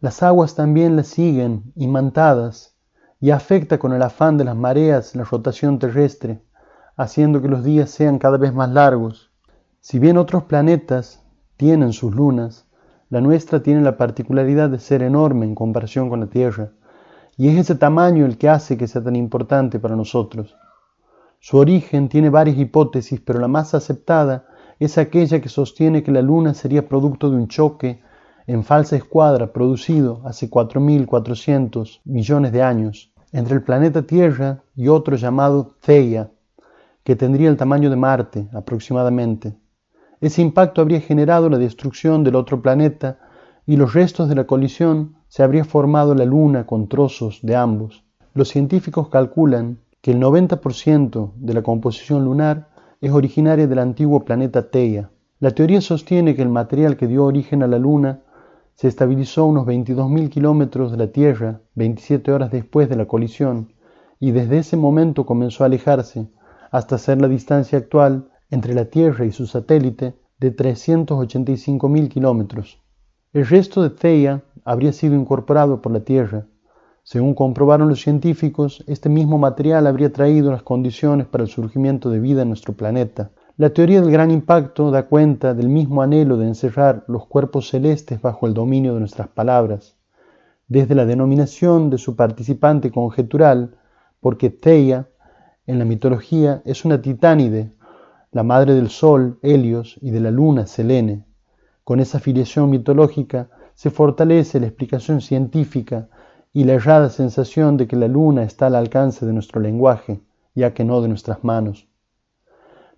Las aguas también la siguen, imantadas, y afecta con el afán de las mareas la rotación terrestre, haciendo que los días sean cada vez más largos. Si bien otros planetas tienen sus lunas, la nuestra tiene la particularidad de ser enorme en comparación con la Tierra, y es ese tamaño el que hace que sea tan importante para nosotros. Su origen tiene varias hipótesis, pero la más aceptada es aquella que sostiene que la Luna sería producto de un choque en falsa escuadra producido hace 4.400 millones de años entre el planeta Tierra y otro llamado Theia, que tendría el tamaño de Marte aproximadamente. Ese impacto habría generado la destrucción del otro planeta y los restos de la colisión se habría formado la Luna con trozos de ambos. Los científicos calculan que el 90% de la composición lunar es originaria del antiguo planeta Theia. La teoría sostiene que el material que dio origen a la Luna se estabilizó a unos 22.000 kilómetros de la Tierra 27 horas después de la colisión y desde ese momento comenzó a alejarse hasta ser la distancia actual entre la Tierra y su satélite de 385.000 kilómetros. El resto de Theia habría sido incorporado por la Tierra. Según comprobaron los científicos, este mismo material habría traído las condiciones para el surgimiento de vida en nuestro planeta. La teoría del gran impacto da cuenta del mismo anhelo de encerrar los cuerpos celestes bajo el dominio de nuestras palabras, desde la denominación de su participante conjetural, porque Theia, en la mitología, es una titánide, la madre del sol, Helios, y de la luna, Selene. Con esa filiación mitológica se fortalece la explicación científica y la errada sensación de que la luna está al alcance de nuestro lenguaje, ya que no de nuestras manos.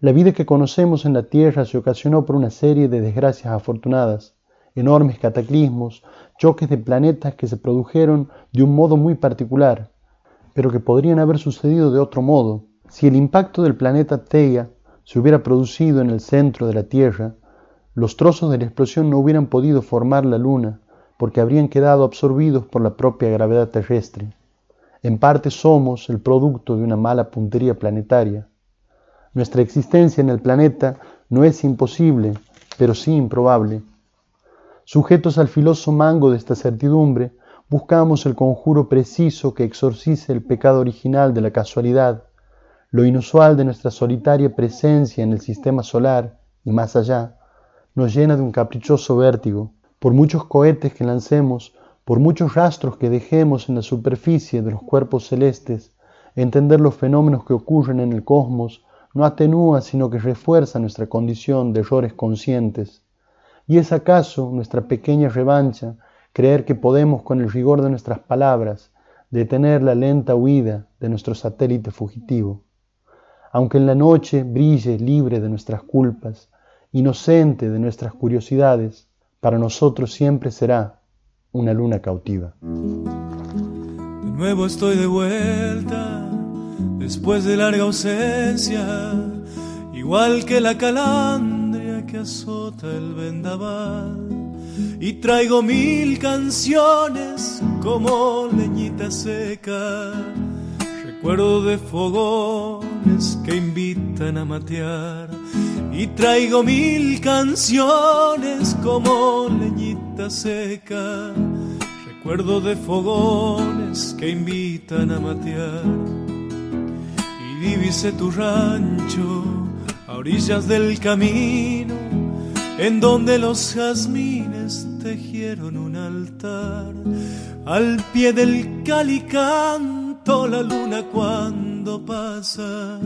La vida que conocemos en la Tierra se ocasionó por una serie de desgracias afortunadas, enormes cataclismos, choques de planetas que se produjeron de un modo muy particular, pero que podrían haber sucedido de otro modo. Si el impacto del planeta Theia se hubiera producido en el centro de la Tierra, los trozos de la explosión no hubieran podido formar la Luna, porque habrían quedado absorbidos por la propia gravedad terrestre. En parte somos el producto de una mala puntería planetaria. Nuestra existencia en el planeta no es imposible, pero sí improbable. Sujetos al filoso mango de esta certidumbre, buscamos el conjuro preciso que exorcice el pecado original de la casualidad, lo inusual de nuestra solitaria presencia en el sistema solar y más allá, nos llena de un caprichoso vértigo. Por muchos cohetes que lancemos, por muchos rastros que dejemos en la superficie de los cuerpos celestes, entender los fenómenos que ocurren en el cosmos no atenúa sino que refuerza nuestra condición de errores conscientes. ¿Y es acaso nuestra pequeña revancha creer que podemos con el rigor de nuestras palabras detener la lenta huida de nuestro satélite fugitivo? Aunque en la noche brille libre de nuestras culpas, inocente de nuestras curiosidades, para nosotros siempre será una luna cautiva. De nuevo estoy de vuelta, después de larga ausencia, igual que la calandria que azota el vendaval. Y traigo mil canciones como leñita seca, recuerdo de fogones que invitan a matear. Y traigo mil canciones como leñita seca, recuerdo de fogones que invitan a matear. Y divise tu rancho a orillas del camino, en donde los jazmines tejieron un altar. Al pie del la luna cuando pasa,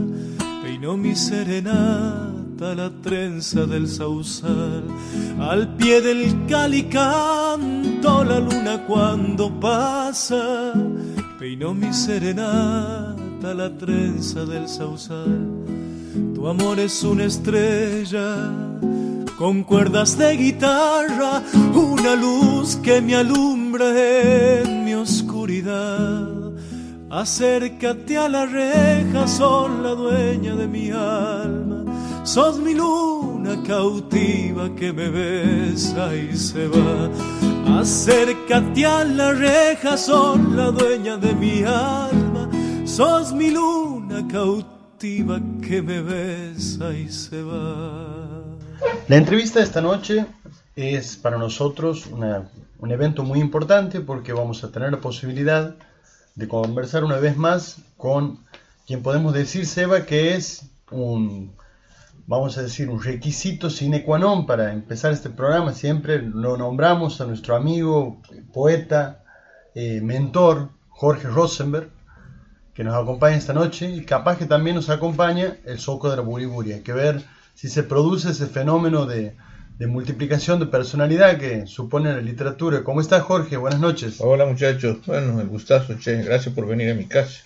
peinó mi serenata la trenza del sausal. Al pie del calicanto la luna cuando pasa, peinó mi serenata la trenza del sausal. Tu amor es una estrella con cuerdas de guitarra, una luz que me alumbra en mi oscuridad. Acércate a la reja, son la dueña de mi alma. Sos mi luna cautiva que me besa y se va. Acércate a la reja, son la dueña de mi alma. Sos mi luna cautiva que me besa y se va. La entrevista de esta noche es para nosotros un evento muy importante porque vamos a tener la posibilidad conversar una vez más con quien podemos decir, Seba, que es un, vamos a decir, un requisito sine qua non para empezar este programa. Siempre lo nombramos a nuestro amigo, poeta, eh, mentor, Jorge Rosenberg, que nos acompaña esta noche y capaz que también nos acompaña el Soco de la Buriburi. Hay que ver si se produce ese fenómeno de, de multiplicación de personalidad que supone la literatura. ¿Cómo estás, Jorge? Buenas noches. Hola muchachos, bueno, el gustazo, che, gracias por venir a mi casa.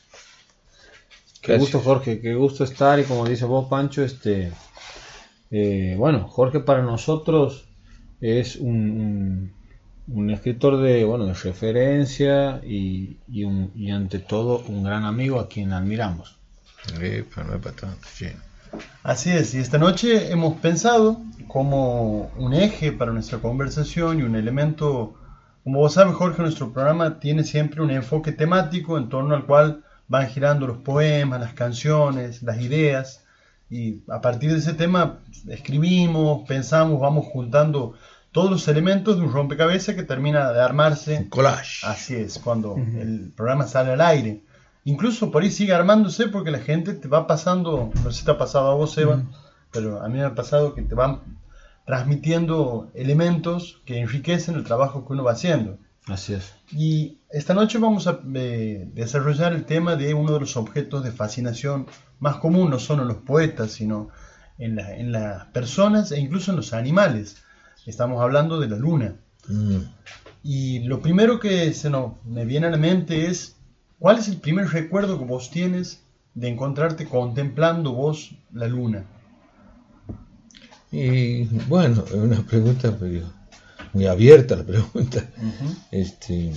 Qué Gracias. gusto, Jorge, qué gusto estar y como dice vos, Pancho, este, eh, bueno, Jorge para nosotros es un, un- un escritor de, bueno, de referencia y, y un- y ante todo un gran amigo a quien admiramos. Epa, no es para tanto, che. Así es, y esta noche hemos pensado como un eje para nuestra conversación y un elemento, como vos sabes Jorge, nuestro programa tiene siempre un enfoque temático en torno al cual van girando los poemas, las canciones, las ideas, y a partir de ese tema escribimos, pensamos, vamos juntando todos los elementos de un rompecabezas que termina de armarse. collage. Así es, cuando el programa sale al aire. Incluso por ahí sigue armándose porque la gente te va pasando, no sé si te ha pasado a vos, Eva, pero a mí me ha pasado que te van transmitiendo elementos que enriquecen el trabajo que uno va haciendo. Así es. Y esta noche vamos a eh, desarrollar el tema de uno de los objetos de fascinación más común, no solo en los poetas, sino en, la- en las personas e incluso en los animales. Estamos hablando de la luna. Mm. Y lo primero que se nos me viene a la mente es, ¿cuál es el primer recuerdo que vos tienes de encontrarte contemplando vos la luna? Y bueno, es una pregunta muy abierta la pregunta. Este,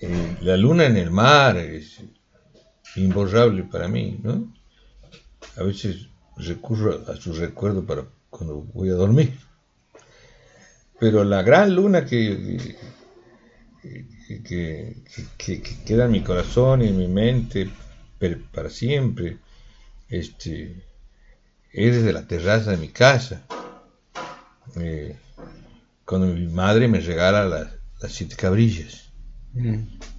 eh, la luna en el mar es imborrable para mí, ¿no? A veces recurro a su recuerdo para cuando voy a dormir. Pero la gran luna que, que, que, que- que queda en mi corazón y en mi mente para siempre, este, es desde la terraza de mi casa. Eh, cuando mi madre me regala las, las siete cabrillas,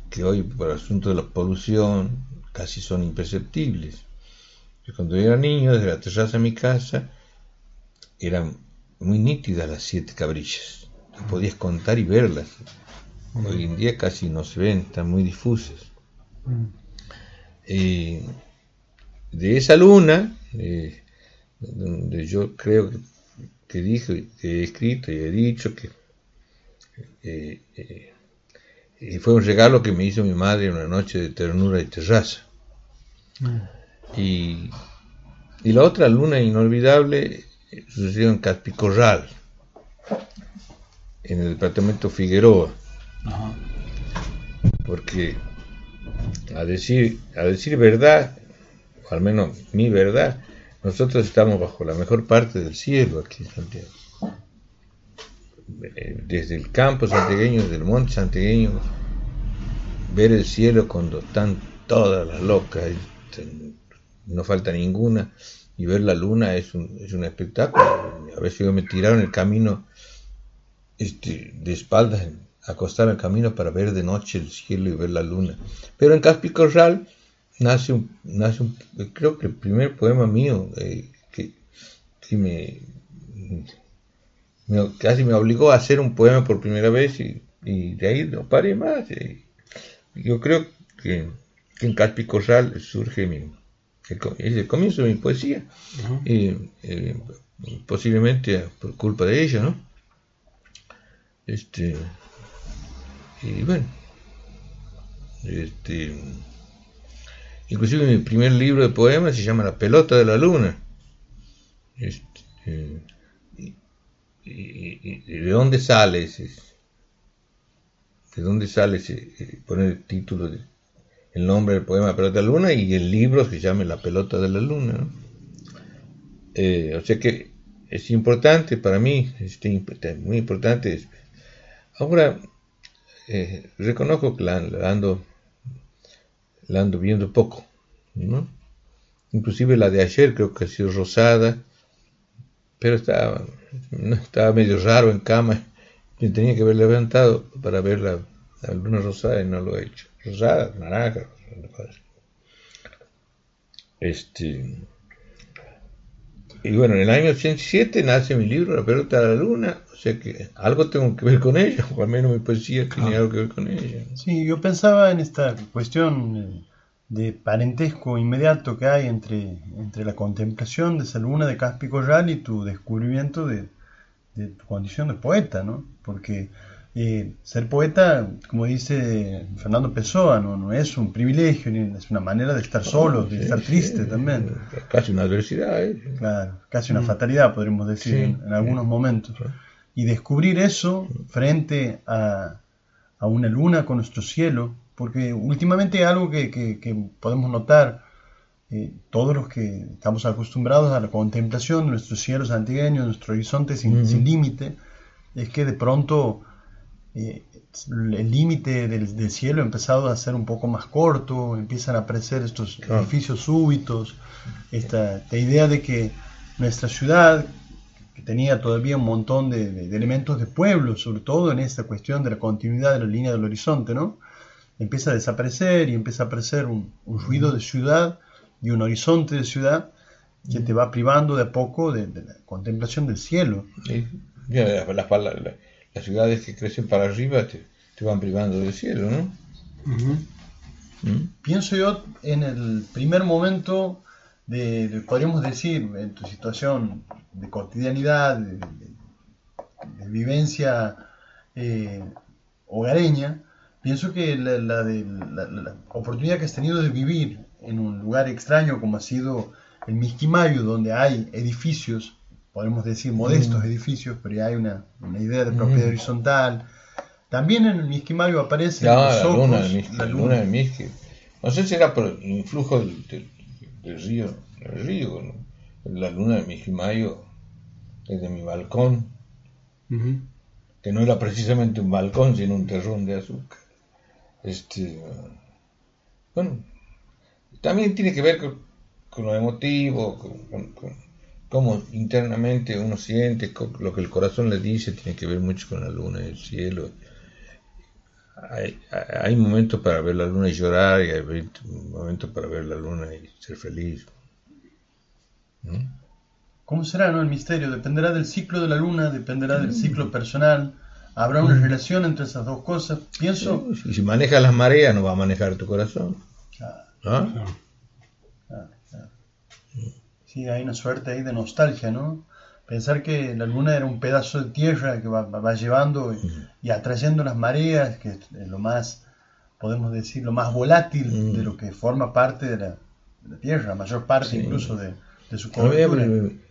que hoy por el asunto de la polución casi son imperceptibles. Yo cuando era niño, desde la terraza de mi casa, eran muy nítidas las siete cabrillas. Las podías contar y verlas. Hoy en día casi no se ven, están muy difusas. Eh, de esa luna, eh, donde yo creo que, que dije, que he escrito y he dicho que eh, fue un regalo que me hizo mi madre en una noche de ternura y terraza. Y, y la otra luna inolvidable sucedió en Caspicorral, en el departamento Figueroa, porque a decir, a decir verdad, al menos mi verdad, nosotros estamos bajo la mejor parte del cielo aquí en Santiago. Eh, Desde el campo santiagueño, desde el monte santiagueño, ver el cielo cuando están todas las locas, no falta ninguna, y ver la luna es un, es un espectáculo. A veces yo me tiraron el camino este, de espaldas, acostar el camino para ver de noche el cielo y ver la luna. Pero en Caspicorral nace un, nace un, creo que el primer poema mío eh, que, que me, me- casi me obligó a hacer un poema por primera vez y, y de ahí no paré más. eh. Yo creo que, que en Caspicorral surge mi, el, el comienzo de mi poesía. Y, eh, posiblemente por culpa de ella, ¿no? Este, y bueno, este, inclusive mi primer libro de poemas se llama La pelota de la luna. Este, y, de dónde sale ese, de dónde sale ese, eh, poner el título, el nombre del poema pelota de la luna y el libro se llama La pelota de la luna. Eh, o sea que es importante para mí, este, imp- muy importante. es- Ahora, eh, reconozco que la, ando, ando viendo poco, ¿no? Inclusive la de ayer creo que ha sido rosada, pero estaba, estaba medio raro en cama. Tenía que haber levantado para ver la, la luna rosada y no lo he hecho. Rosada, naranja. Este, y bueno, en el año 87 nace mi libro La pelota de la luna, o sea que algo tengo que ver con ella, o al menos mi poesía tiene algo que ver con ella. Sí, yo pensaba en esta cuestión eh, de parentesco inmediato que hay entre, entre la contemplación de esa luna de Caspi Corral y tu descubrimiento de, de tu condición de poeta, ¿no? Porque eh, ser poeta, como dice Fernando Pessoa, no, no es un privilegio, ni es una manera de estar solo, de Sí, estar sí, triste también. Casi una adversidad, ¿eh? Claro, casi una Mm. fatalidad, podríamos decir, Sí, en, en algunos momentos. Y descubrir eso frente a, a una luna con nuestro cielo, porque últimamente algo que, que- que podemos notar, eh, todos los que estamos acostumbrados a la contemplación de nuestros cielos antigueños, nuestro horizonte sin, Ujú. sin límite, es que de pronto eh, el límite del, del cielo ha empezado a ser un poco más corto, empiezan a aparecer estos Claro. edificios súbitos, esta, esta idea de que nuestra ciudad, que tenía todavía un montón de, de- de elementos de pueblo, sobre todo en esta cuestión de la continuidad de la línea del horizonte, ¿no? Empieza a desaparecer y empieza a aparecer un, un ruido de ciudad y un horizonte de ciudad que te va privando de a poco de, de la contemplación del cielo. Ya, las, las las ciudades que crecen para arriba te, te van privando del cielo, ¿no? ¿Mm? Pienso yo en el primer momento de, de- podríamos decir, en tu situación de cotidianidad, de, de- de vivencia eh, hogareña, pienso que la, la la- la oportunidad que has tenido de vivir en un lugar extraño como ha sido el Misquimayo, donde hay edificios, podemos decir modestos Mm. edificios, pero ya hay una, una idea de propiedad Mm. horizontal. También en el Misquimayo aparece No, los la ojos, luna de Misque, la la luna. luna de Misque. No sé si era por el influjo del, del- del río, del río, ¿no? La luna de Mijimayo, desde mi balcón, que no era precisamente un balcón, sino un terrón de azúcar. Este, bueno, también tiene que ver con, con lo emotivo, con, con- con cómo internamente uno siente, lo que el corazón le dice, tiene que ver mucho con la luna y el cielo. Hay, hay momentos para ver la luna y llorar, y hay momentos para ver la luna y ser feliz. ¿no? ¿Cómo será no? el misterio? Dependerá del ciclo de la luna, dependerá del ciclo personal. ¿Habrá una relación entre esas dos cosas? Pienso... Y si manejas las mareas, no va a manejar tu corazón. ¿no? Claro, claro. Sí, hay una suerte ahí de nostalgia, ¿no? Pensar que la luna era un pedazo de tierra que va, va- va llevando y, y atrayendo las mareas, que es lo más, podemos decir, lo más volátil de lo que forma parte de la, de la tierra, la mayor parte Sí. incluso de, de su cobertura. me-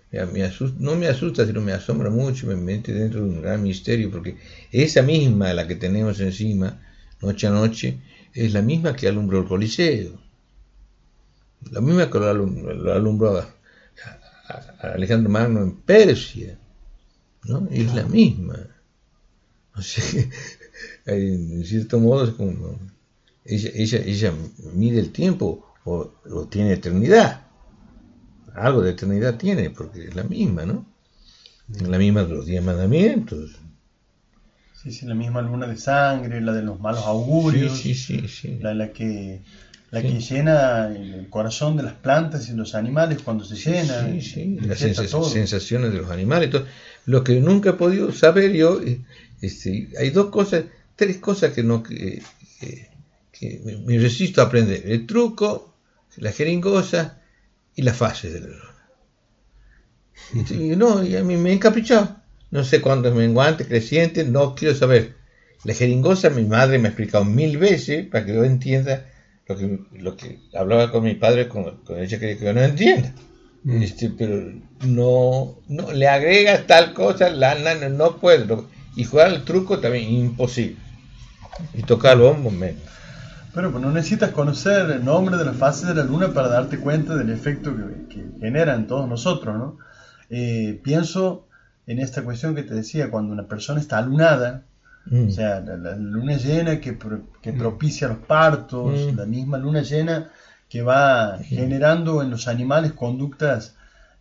no me asusta, sino me asombra mucho, me mete dentro de un gran misterio, porque esa misma, la que tenemos encima, noche a noche, es la misma que alumbró el Coliseo. La misma que lo, alum- lo alumbró a, Alejandro Magno en Persia. ¿no? Es la misma. O sea, que, en cierto modo, es como. Ella, ella, ella mide el tiempo o, o tiene eternidad algo de eternidad tiene, porque es la misma, ¿no? La misma de los diez mandamientos. Sí, sí, la misma luna de sangre, la de los malos augurios, Sí, sí, sí, sí. La, la que, la Sí. que llena el corazón de las plantas y los animales cuando se llena. Sí, las sensaciones de los animales. todo. Lo que nunca he podido saber yo, este, hay dos cosas, tres cosas que no que, que- que me, resisto a aprender. El truco, la jeringosa y las fases de la luna. Y, no, y a mí me he encaprichado. No sé cuándo es menguante, creciente, no quiero saber. La jeringosa mi madre me ha explicado mil veces para que yo entienda lo que, lo que hablaba con mi padre con, con ella quería que yo no entienda. Este, pero no, no le agrega tal cosa, la no puede. Lo- y jugar al truco también imposible. Y tocar el bombo menos. Pero pues, no necesitas conocer el nombre de las fases de la luna para darte cuenta del efecto que, que genera en todos nosotros, ¿no? Eh, pienso en esta cuestión que te decía, cuando una persona está alunada, Mm. o sea, la, la luna llena que, pro- que propicia los partos, Mm. la misma luna llena que va generando en los animales conductas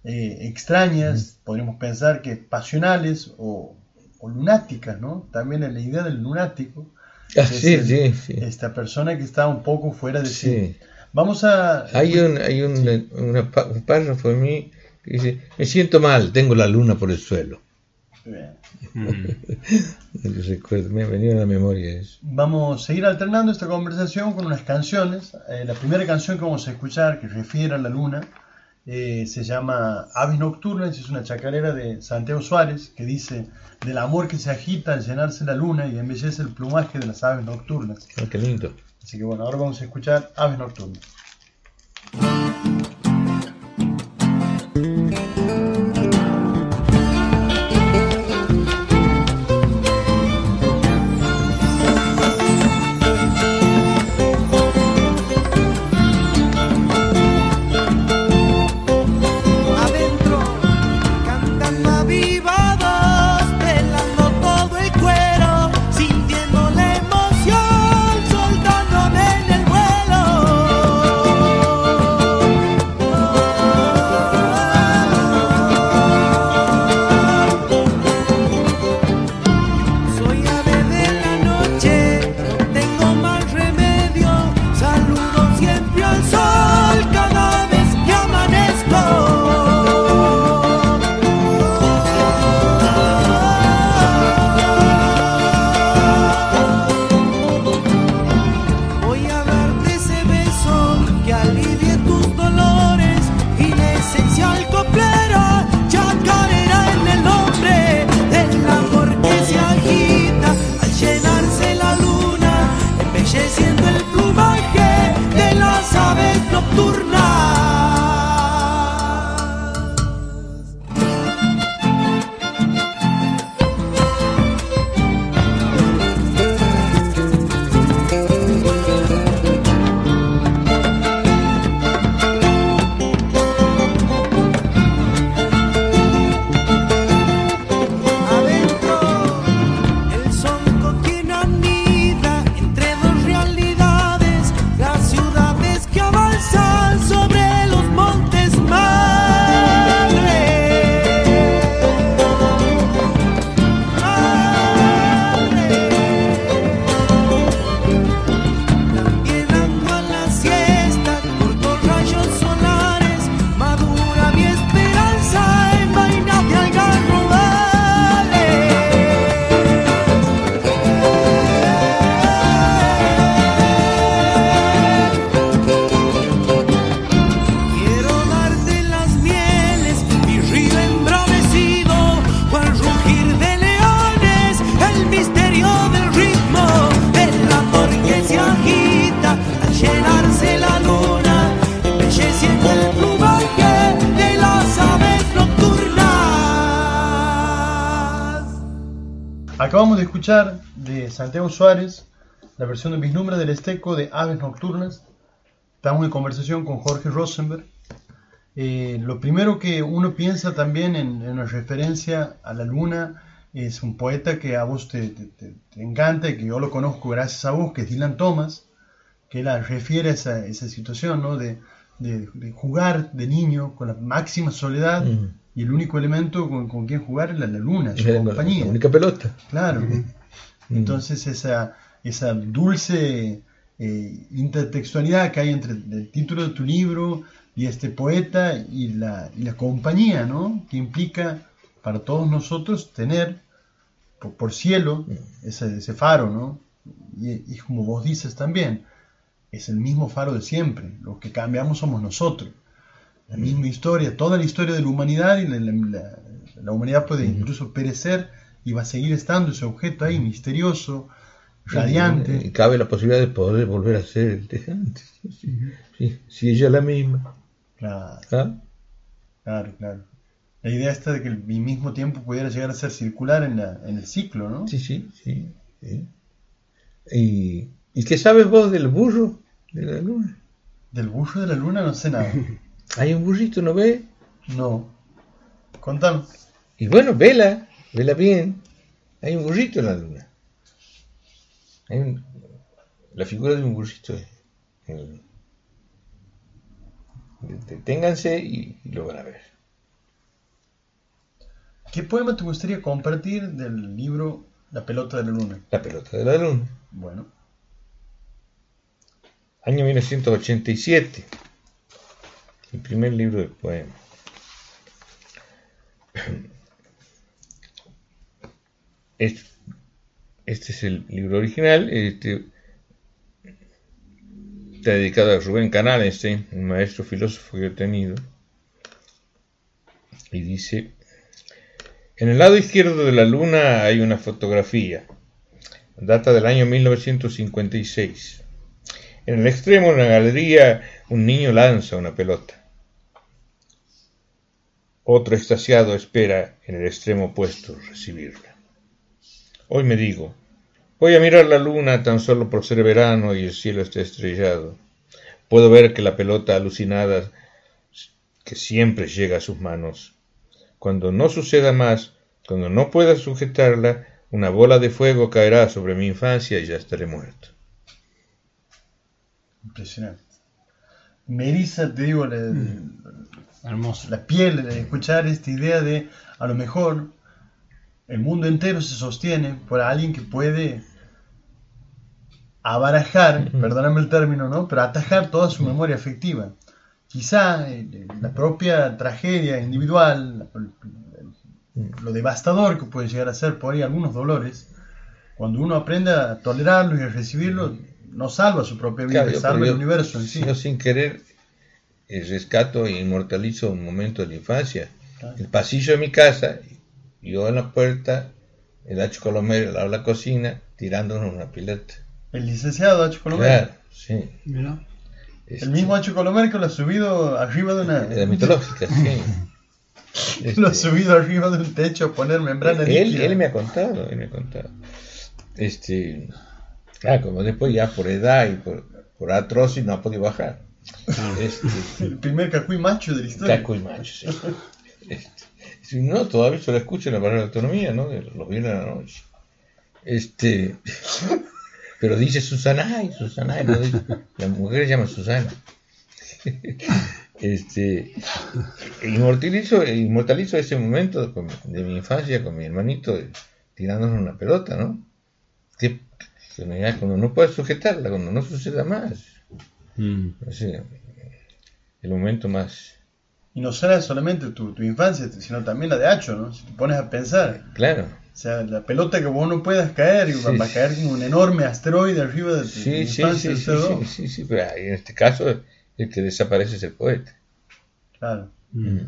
eh, extrañas, Mm. podríamos pensar que pasionales o, o lunáticas, ¿no? También es la idea del lunático. Ah, sí, el- sí, sí. Esta persona que está un poco fuera de sí. Sí. Vamos a... Hay un, hay un, una un párrafo en mí que dice, me siento mal, tengo la luna por el suelo. Bien. Recuerdo, me ha venido a la memoria eso. Vamos a seguir alternando esta conversación con unas canciones. Eh, la primera canción que vamos a escuchar, que refiere a la luna, eh, se llama Aves Nocturnas, es una chacarera de Santiago Suárez, que dice, del amor que se agita al llenarse la luna y embellece el plumaje de las aves nocturnas. Ah, qué lindo. Así que bueno, ahora vamos a escuchar Aves Nocturnas. De Santiago Suárez la versión de Números del Esteco de Aves Nocturnas. Estamos en conversación con Jorge Rosenberg. Eh, lo primero que uno piensa también en, en referencia a la luna es un poeta que a vos te, te- encanta y que yo lo conozco gracias a vos, que es Dylan Thomas, que la refiere a esa, situación ¿no? de- de jugar de niño con la máxima soledad y el único elemento con, con quien jugar es la, la luna, su La- compañía. la única pelota. Claro. Entonces esa, esa dulce eh, intertextualidad que hay entre el título de tu libro y este poeta y la, y la compañía, ¿no? Que implica para todos nosotros tener por, por cielo ese, ese faro, ¿no? Y, y como vos dices también, es el mismo faro de siempre. Lo que cambiamos somos nosotros. La misma historia, toda la historia de la humanidad y la, la- la- la humanidad puede incluso perecer y va a seguir estando ese objeto ahí misterioso, radiante. Y cabe la posibilidad de poder volver a ser el de antes. Sí, sí, sí, ella es la misma. Claro, ¿Ah? claro, claro. La idea esta de que el mismo tiempo pudiera llegar a ser circular en, la, en el ciclo, ¿no? Sí, sí, sí. sí. ¿Y, ¿Y qué sabes vos del burro de la luna? Del burro de la luna no sé nada. Hay un burrito, ¿no ves? No. Contame. Y bueno, vela, vela bien. Hay un burrito en la luna. Hay un- la figura de un burrito. en Deténganse y, y lo van a ver. ¿Qué poema te gustaría compartir del libro La pelota de la luna? La pelota de la luna. Bueno, Año 1987. El primer libro de poemas. Este, es el libro original. Este, está dedicado a Rubén Canales, un maestro filósofo que he tenido. Y dice, en el lado izquierdo de la luna hay una fotografía. Data del año 1956. En el extremo de una galería, un niño lanza una pelota. Otro extasiado espera en el extremo opuesto recibirla. Hoy me digo, voy a mirar la luna tan solo por ser verano y el cielo está estrellado. Puedo ver que la pelota alucinada que siempre llega a sus manos. Cuando no suceda más, cuando no pueda sujetarla, una bola de fuego caerá sobre mi infancia y ya estaré muerto. impresionante. Me eriza, te digo, la, Hermoso. la piel de escuchar esta idea de a lo mejor el mundo entero se sostiene por alguien que puede abarajar, perdóname el término, ¿no? Pero atajar toda su memoria afectiva. Quizá eh, la propia tragedia individual, lo devastador que puede llegar a ser por ahí algunos dolores, cuando uno aprende a tolerarlos y a recibirlos, no salva su propia vida, Claro, salva el universo en sí. Yo sin querer rescato e inmortalizo un momento de la infancia. Claro. El pasillo de mi casa, yo en la puerta, el Hacho Colomero al lado de la cocina, tirándonos una pileta. El licenciado H. Colomer. Claro, sí. Mira. Este, El mismo H. Colomer que lo ha subido arriba de una. de la mitológica, sí. Lo ha Este, subido arriba de un techo a poner membrana él, líquida. él me ha contado, él me ha contado. Este, claro, como después ya por edad y por, por atrocis no ha podido bajar. Este, El primer cacuy macho de la historia. Caco y macho, sí. Este, si no, todavía se lo escucho en la palabra de autonomía, ¿no? De los viernes a la noche. Este, pero dice Susana, ay, Susana, no dice- la mujer se llama Susana. Este, inmortalizo, inmortalizo ese momento de mi infancia con mi hermanito tirándonos una pelota, ¿no? Que, cuando no puedes sujetarla, cuando no suceda más. O sea, el momento más, Y no será solamente tu, tu infancia, sino también la de Hacho, ¿no? Si te pones a pensar. claro. O sea, la pelota que vos no puedas caer Sí, va a caer como un enorme asteroide arriba de tu Sí, sí, infancia. sí, sí, sí, sí, sí, pero en este caso el que desaparece es el poeta. Claro. Mm.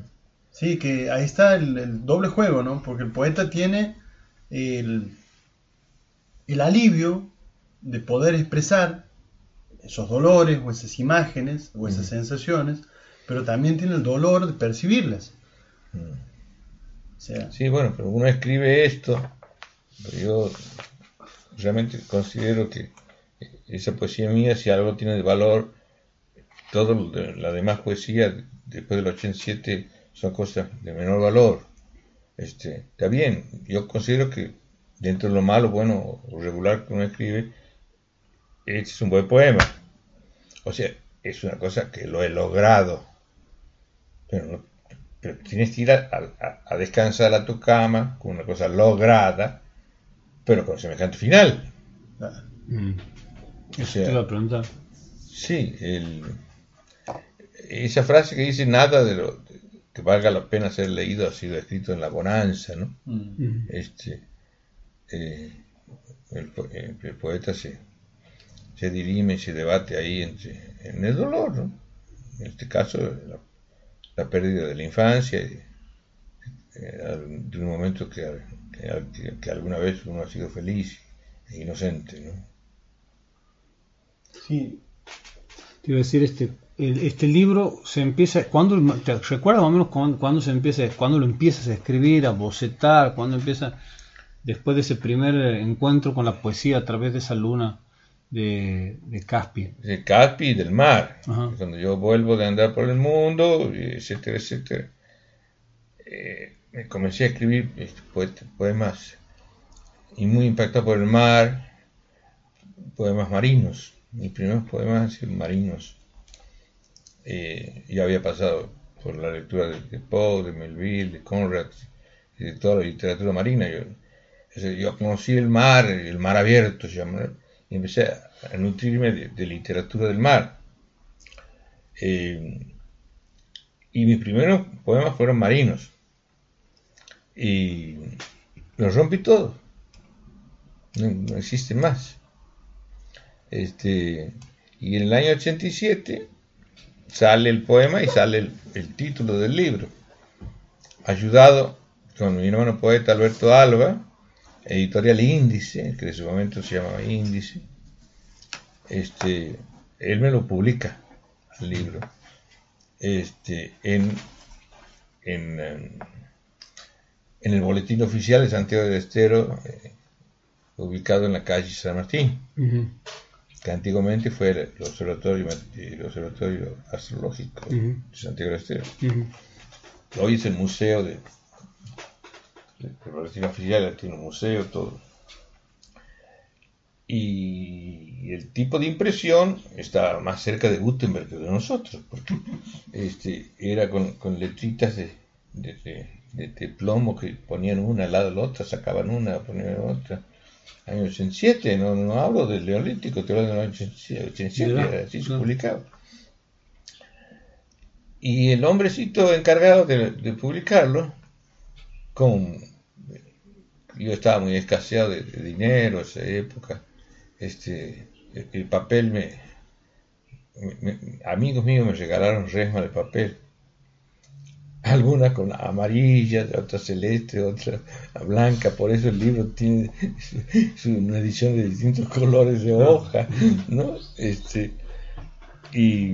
Sí, que ahí está el, el doble juego, ¿no? Porque el poeta tiene el, el alivio de poder expresar esos dolores o esas imágenes o esas sensaciones, pero también tiene el dolor de percibirlas. O sea, Sí, bueno, pero uno escribe esto Yo realmente considero que esa poesía mía, si algo tiene de valor, toda la demás poesía después del 87 son cosas de menor valor. Este, está bien, yo considero que dentro de lo malo, bueno o regular que uno escribe, es un buen poema. O sea, es una cosa que lo he logrado. Pero, tienes que ir a, descansar a tu cama con una cosa lograda, pero con semejante final. Mm. O sea, te iba a preguntar. Sí, el, esa frase que dice nada de lo que valga la pena ser leído ha sido escrito en la bonanza, ¿no? Mm. Este, eh, el, poeta se, se dirime y se debate ahí en el dolor. En este caso, la, pérdida de la infancia, eh, de un momento que, alguna vez uno ha sido feliz e inocente, ¿no? Sí. Te iba a decir, este, este libro se empieza, ¿cuándo, ¿te recuerdas más o menos cuándo, se empieza, cuándo lo empiezas a escribir, a bocetar, cuándo empieza, después de ese primer encuentro con la poesía a través de esa luna de, de Caspi? De Caspi y del mar. Cuando yo vuelvo de andar por el mundo, etcétera, etcétera, eh, me comencé a escribir este, poemas y muy impactado por el mar, poemas marinos. Mis primeros poemas han sido marinos eh, yo había pasado por la lectura de, Poe, de Melville, de Conrad, de toda la literatura marina. Yo, yo conocí el mar, el mar abierto se llama, empecé a, nutrirme de, literatura del mar. Eh, y mis primeros poemas fueron marinos. Y los rompí todos. No, no existen más. Este, y en el año 87 sale el poema y sale el, título del libro. Ayudado con mi hermano poeta Alberto Alba, editorial Índice, que en su momento se llamaba Índice, este, él me lo publica, el libro, este, en, en, en el boletín oficial de Santiago del Estero, eh, ubicado en la calle San Martín que antiguamente fue el observatorio, el observatorio astrológico de Santiago del Estero. Hoy es el museo de, de, de Oficial, tiene un museo, todo. Y el tipo de impresión está más cerca de Gutenberg que de nosotros, porque este, era con, letritas de, de, plomo que ponían una al lado de la otra, sacaban una, ponían otra año 87, no, no hablo del Neolítico, te hablo del año 87, así se publicaba. Y el hombrecito encargado de, publicarlo, con, yo estaba muy escaseado de, dinero en esa época, este, el, papel me, amigos míos me regalaron resma de papel alguna con amarilla, otra celeste, otra blanca, por eso el libro tiene una edición de distintos colores de hoja, ¿no? Este, y,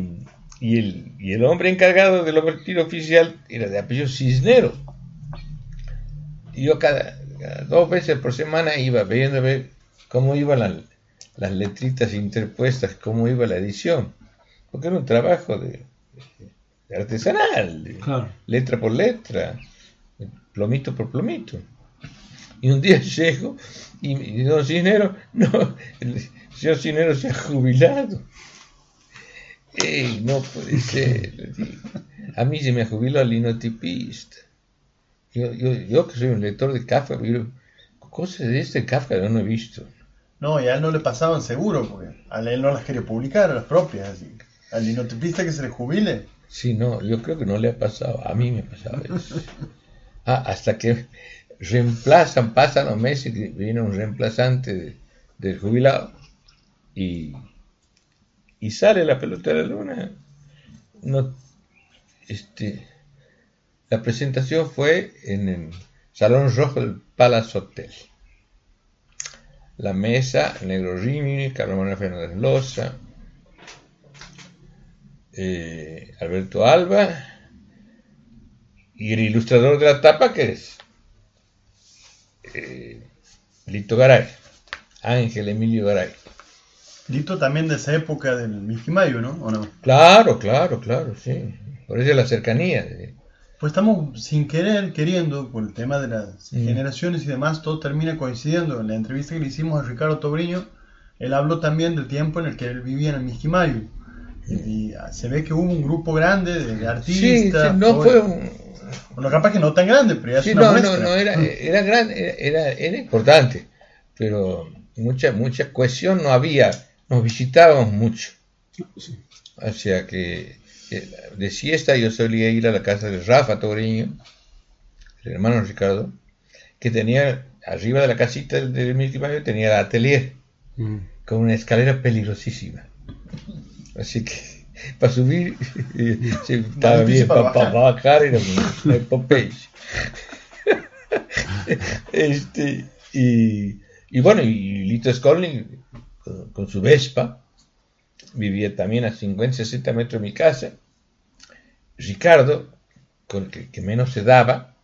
el, y el hombre encargado del oficial era de apellido Cisneros. Y yo cada, dos veces por semana iba viendo ver cómo iban las letritas interpuestas, cómo iba la edición, porque era un trabajo de artesanal, letra por letra, plomito por plomito. Y un día llego y, don Cisnero, no, el señor se ha jubilado. Ey, no puede ser. A mí se me jubilado al linotipista. Yo, yo, yo que soy un lector de Kafka, cosas de este Kafka no, he visto. No, y a él no le pasaban seguro, porque a él no las quería publicar, a las propias. Así. Al linotipista que se le jubile, Sí, no, yo creo que no le ha pasado, a mí me pasaba eso. Ah, hasta que reemplazan, pasan los meses y viene un reemplazante del jubilado y, y sale la pelota de la luna. No, este, la presentación fue en el Salón Rojo del Palace Hotel. La mesa, Negro Rimini, Carlos Manuel Fernández Loza, eh, Alberto Alba, y el ilustrador de la tapa que es eh, Lito Garay, Ángel Emilio Garay. Lito también de esa época del Mijimayo, ¿no? ¿O no? Claro, claro, claro, sí. Por eso la cercanía. Pues estamos sin querer, queriendo, por el tema de las Mm. generaciones y demás, todo termina coincidiendo. En la entrevista que le hicimos a Ricardo Tobriño, él habló también del tiempo en el que él vivía en el Mijimayo. Y, y se ve que hubo un grupo grande de, artistas. sí, no todo- fue un- Bueno, capaz que no tan grande, pero ya es Sí, una no, no, muestra. no, era, era grande, era, era importante, pero mucha, mucha cohesión no había, nos visitábamos mucho. O sea que de siesta yo solía ir a la casa de Rafa Tobriño, el hermano Ricardo, que tenía arriba de la casita del, Mouse tenía el atelier con una escalera peligrosísima. Así que para subir eh, sí, estaba bien, para para, bajar. bajar era una epopeya. este, y, y bueno, y Lito Skolnik con, con su Vespa vivía también a 50, 60 metros de mi casa. Ricardo, con el que, menos se daba,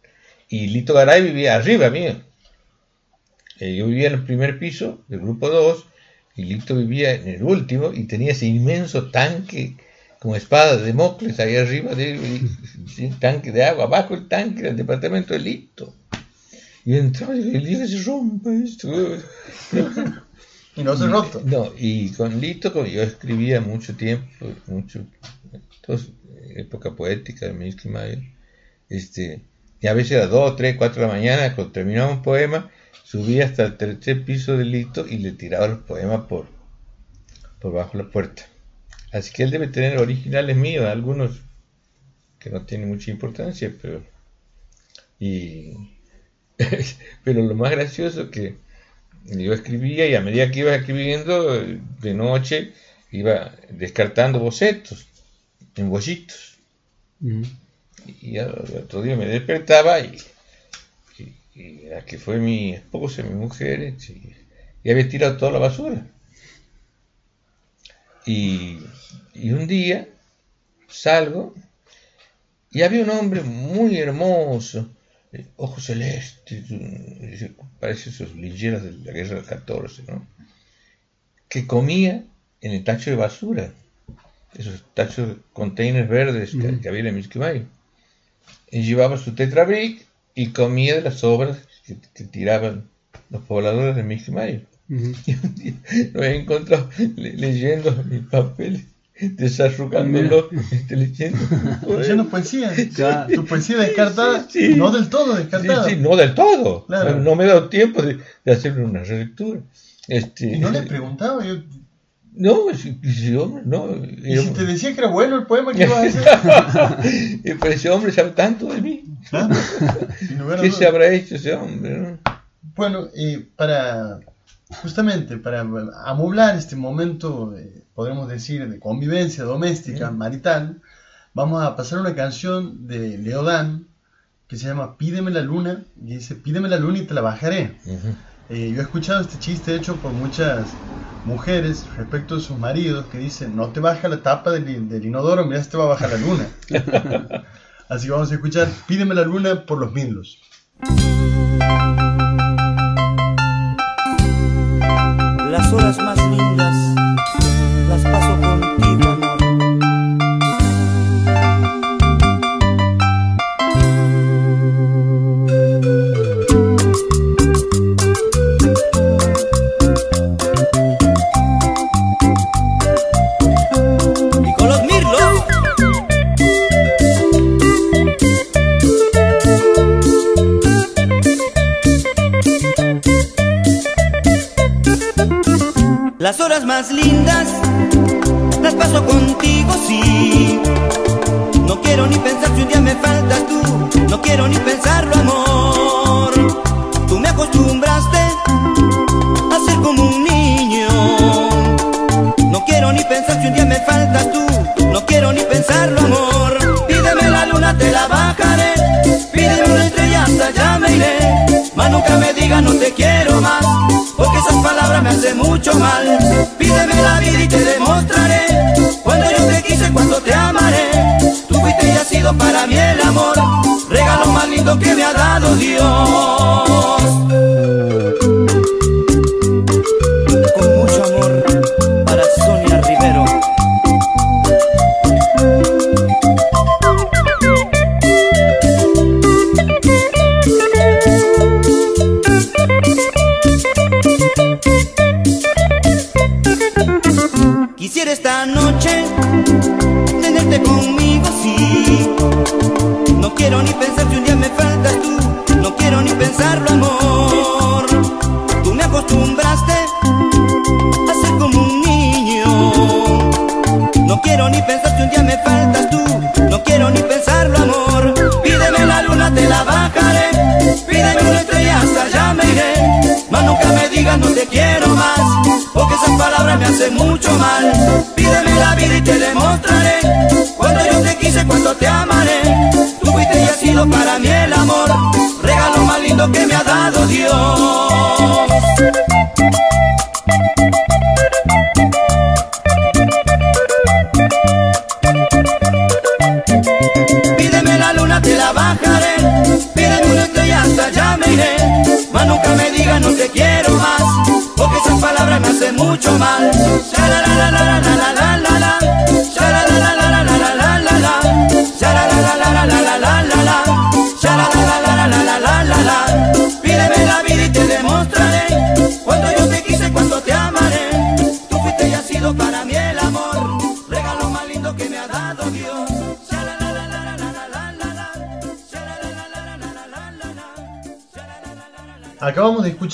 y Lito Garay vivía arriba mío. Eh, yo vivía en el primer piso del grupo 2 y Lito vivía en el último y tenía ese inmenso tanque como espada de Mocles ahí arriba de él, y- sí, tanque de agua, abajo el tanque del departamento de Lito. Y dije, el día se rompa esto. Y no se roto. No, y con Lito, como yo escribía mucho tiempo, mucho, entonces, época poética de Minsky Mayer, este, y a veces a las 2, 3, 4 de la mañana, cuando terminaba un poema, subía hasta el tercer piso de Lito y le tiraba los poemas por, por bajo la puerta. Así que él debe tener originales míos, algunos que no tienen mucha importancia, pero y pero lo más gracioso que yo escribía y a medida que iba escribiendo de noche iba descartando bocetos en bollitos y al otro día me despertaba y, y, y la que fue mi esposa, mi mujer, este, y había tirado toda la basura. Y, y un día salgo y había un hombre muy hermoso, ojos celestes, eh, parece esos lilleros de la guerra del 14, ¿no? Que comía en el tacho de basura, esos tachos, containers verdes que, que había en el. Y llevaba su tetrabric y comía de las sobras que, que tiraban los pobladores de Misquimayo. Y un día lo había encontrado le- leyendo mis papeles, desarrugándolo, este, leyendo. Leyendo poesía. Ya. Tu poesía descartada, Sí, sí. no del todo descartada. Sí, no del todo. Claro. No, no me he dado tiempo de, de hacer una relectura. Este, Y no le preguntaba, yo, No, hombre, no. y si te decía que era bueno el poema, ¿qué ibas a hacer? Y pues ese hombre sabe tanto de mí. ¿Qué se habrá hecho ese hombre? no? Bueno, eh, para justamente para amoblar este momento, eh, podemos decir, de convivencia doméstica, marital, vamos a pasar una canción de Leodán que se llama Pídeme la luna, y dice, pídeme la luna y te la bajaré. Eh, yo he escuchado este chiste hecho por muchas mujeres respecto de sus maridos que dicen, no te baja la tapa del, del inodoro, mira, te va a bajar la luna. Así que vamos a escuchar Pídeme la luna por los Midlos. Las horas más lindas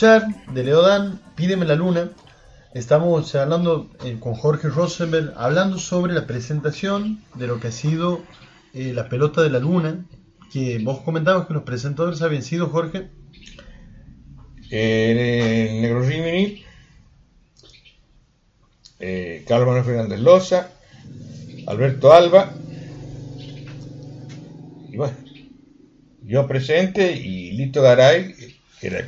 de Leodan Pídeme la Luna. Estamos hablando eh, con Jorge Rosenberg, hablando sobre la presentación de lo que ha sido eh, la pelota de la luna, que vos comentabas que los presentadores habían sido, Jorge. Eh, Negro Rimini, Carlos Manuel Fernández Loza, Alberto Alba, y bueno, yo presente y Lito Garay, que era,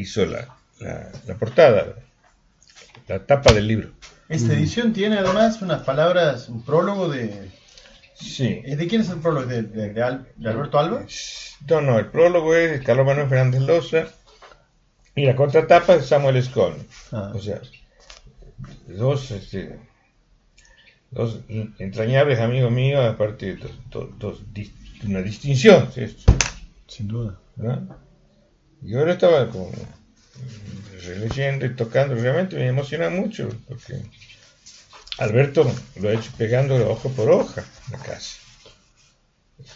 hizo la, la, la portada, la tapa del libro. Esta edición tiene además unas palabras, un prólogo de... Sí. ¿Es ¿De quién es el prólogo? ¿De, de- de Al- de Alberto Alba? No, no, el prólogo es de Carlos Manuel Fernández Loza y la contratapa es Samuel Escon. Ah. O sea, dos, este, dos entrañables amigos míos, aparte de dos, dos- dos dis- una distinción. ¿sí? Sin duda. ¿no? Y ahora estaba como releyendo y tocando, realmente me emociona mucho, porque Alberto lo ha hecho pegando hoja por hoja la casa,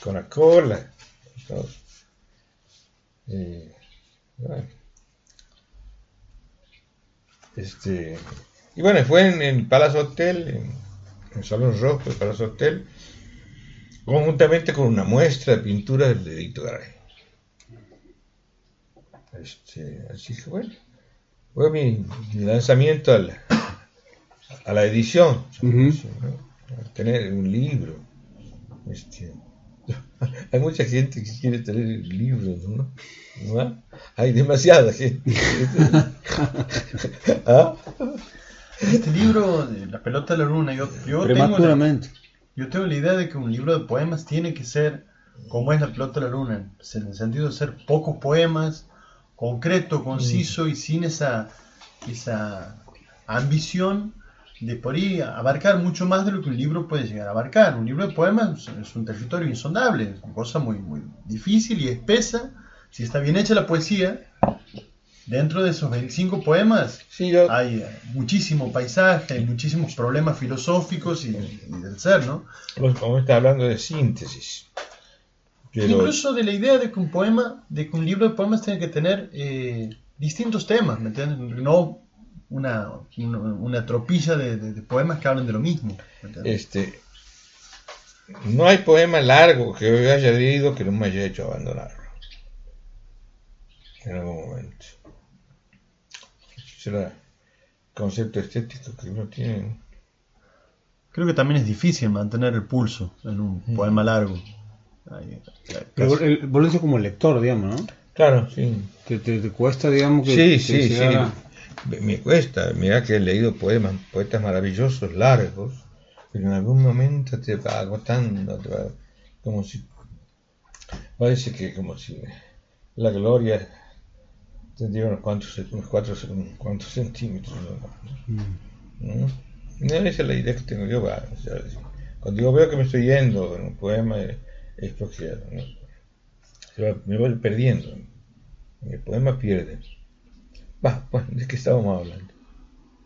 con la cola, y todo. Y, bueno. Este, y bueno, fue en el Palace Hotel, en, el Salón Rojo del Palace Hotel, conjuntamente con una muestra de pinturas de Edito Garay. Este, así que bueno, fue mi, mi lanzamiento a la, a la edición, ¿no? A tener un libro. Este, hay mucha gente que quiere tener libros, ¿no? ¿No? Hay demasiada gente. ¿Ah? Este libro, de La pelota de la luna, yo, yo tengo, la, yo tengo la idea de que un libro de poemas tiene que ser como es La pelota de la luna, en el sentido de ser pocos poemas, concreto, conciso y sin esa, esa ambición de por ahí abarcar mucho más de lo que un libro puede llegar a abarcar. Un libro de poemas es un territorio insondable, es una cosa muy, muy difícil y espesa. Si está bien hecha la poesía, dentro de esos 25 poemas hay muchísimo paisaje, hay muchísimos problemas filosóficos y, y del ser, ¿no? Vos estás hablando de síntesis. Pero, Incluso de la idea de que un poema, de que un libro de poemas tiene que tener eh, distintos temas, ¿me entiendes? No una, una, una tropilla de, de- de poemas que hablan de lo mismo. este, no hay poema largo que yo haya leído que no me haya hecho abandonarlo. En algún momento. Será el concepto estético que uno tiene. Creo que también es difícil mantener el pulso en un poema largo. Pero el- vos lo dices como lector, digamos, ¿no? Claro, sí. Te, te- te cuesta, digamos, que Sí, que sí, sí. a- Me, me cuesta. Mira que he leído poemas, poetas maravillosos, largos, pero en algún momento te va agotando, te va, como si, parece que como si la gloria tendría unos cuantos, unos cuatro, unos cuantos centímetros. ¿no? ¿no? No, Esa es la idea que tengo yo. va, o sea, cuando yo veo que me estoy yendo en un poema, eh, es se va- me voy perdiendo. El poema pierde. Va, bueno, ¿de qué estábamos hablando?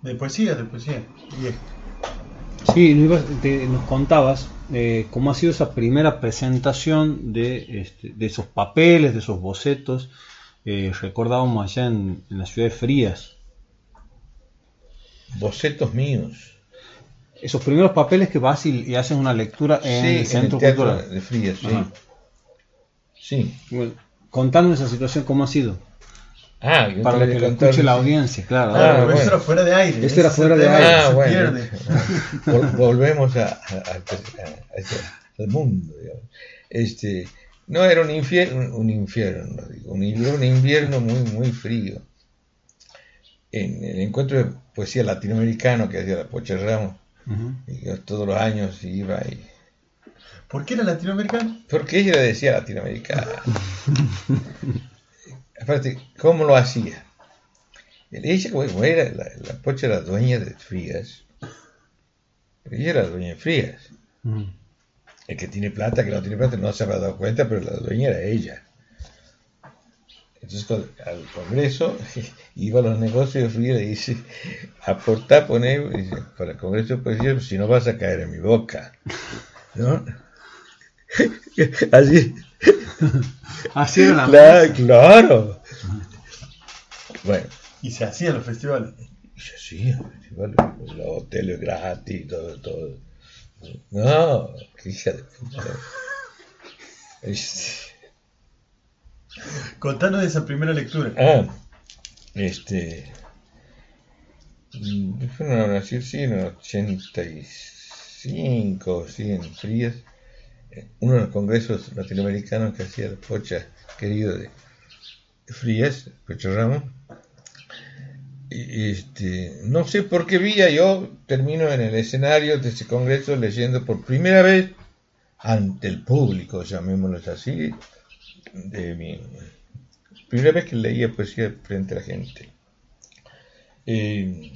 De poesía, de poesía. Y es- Sí, te- nos contabas eh, cómo ha sido esa primera presentación de, este, de esos papeles, de esos bocetos. Eh, recordábamos allá en, en la ciudad de Frías, bocetos míos. Esos primeros papeles que vas y, y haces una lectura en Sí, el Centro Teatro Cultural. de Frías, sí. Ajá. Sí. Bueno, contanos esa situación, ¿cómo ha sido? Ah, yo Para que lo contar, escuche la audiencia, claro. Ah, pero bueno. eso era fuera de aire. Este ese era es fuera el de aire. se Ah, bueno. pierde. Vol- Volvemos a, a- a- a ese- al mundo. digamos. Este, no, era un infierno, un infierno, digo, un, era un invierno muy, muy frío. En el encuentro de poesía latinoamericano que hacía la Pocha Ramos, Ujú. y yo todos los años iba y... ¿Por qué era latinoamericano? Porque ella decía latinoamericana. Aparte, ¿cómo lo hacía? Ella, como era, la, la Pocha era dueña de Frías. Ella era dueña de Frías. Ujú. El que tiene plata, que no tiene plata, no se habrá dado cuenta, pero la dueña era ella. Entonces al Congreso iba a los negocios y dice, aportar, poner, dice, para el Congreso de Poesía, si no vas a caer en mi boca. ¿No? Así. Así era la Claro, claro. Bueno, Y se hacía en los festivales. y se hacía, festival, los hoteles gratis, todo, todo. No, qué hija de puta. Contanos de esa primera lectura. Ah, este. mm, Fue una nació sí, en el 85, sí, en Frías. eh, Uno de los congresos latinoamericanos que hacía el Pocha, querido de Frías, Pocho Ramos. Este, no sé por qué vía yo termino en el escenario de ese congreso leyendo por primera vez ante el público, llamémoslo así, de mi primera vez que leía poesía frente a la gente. Eh,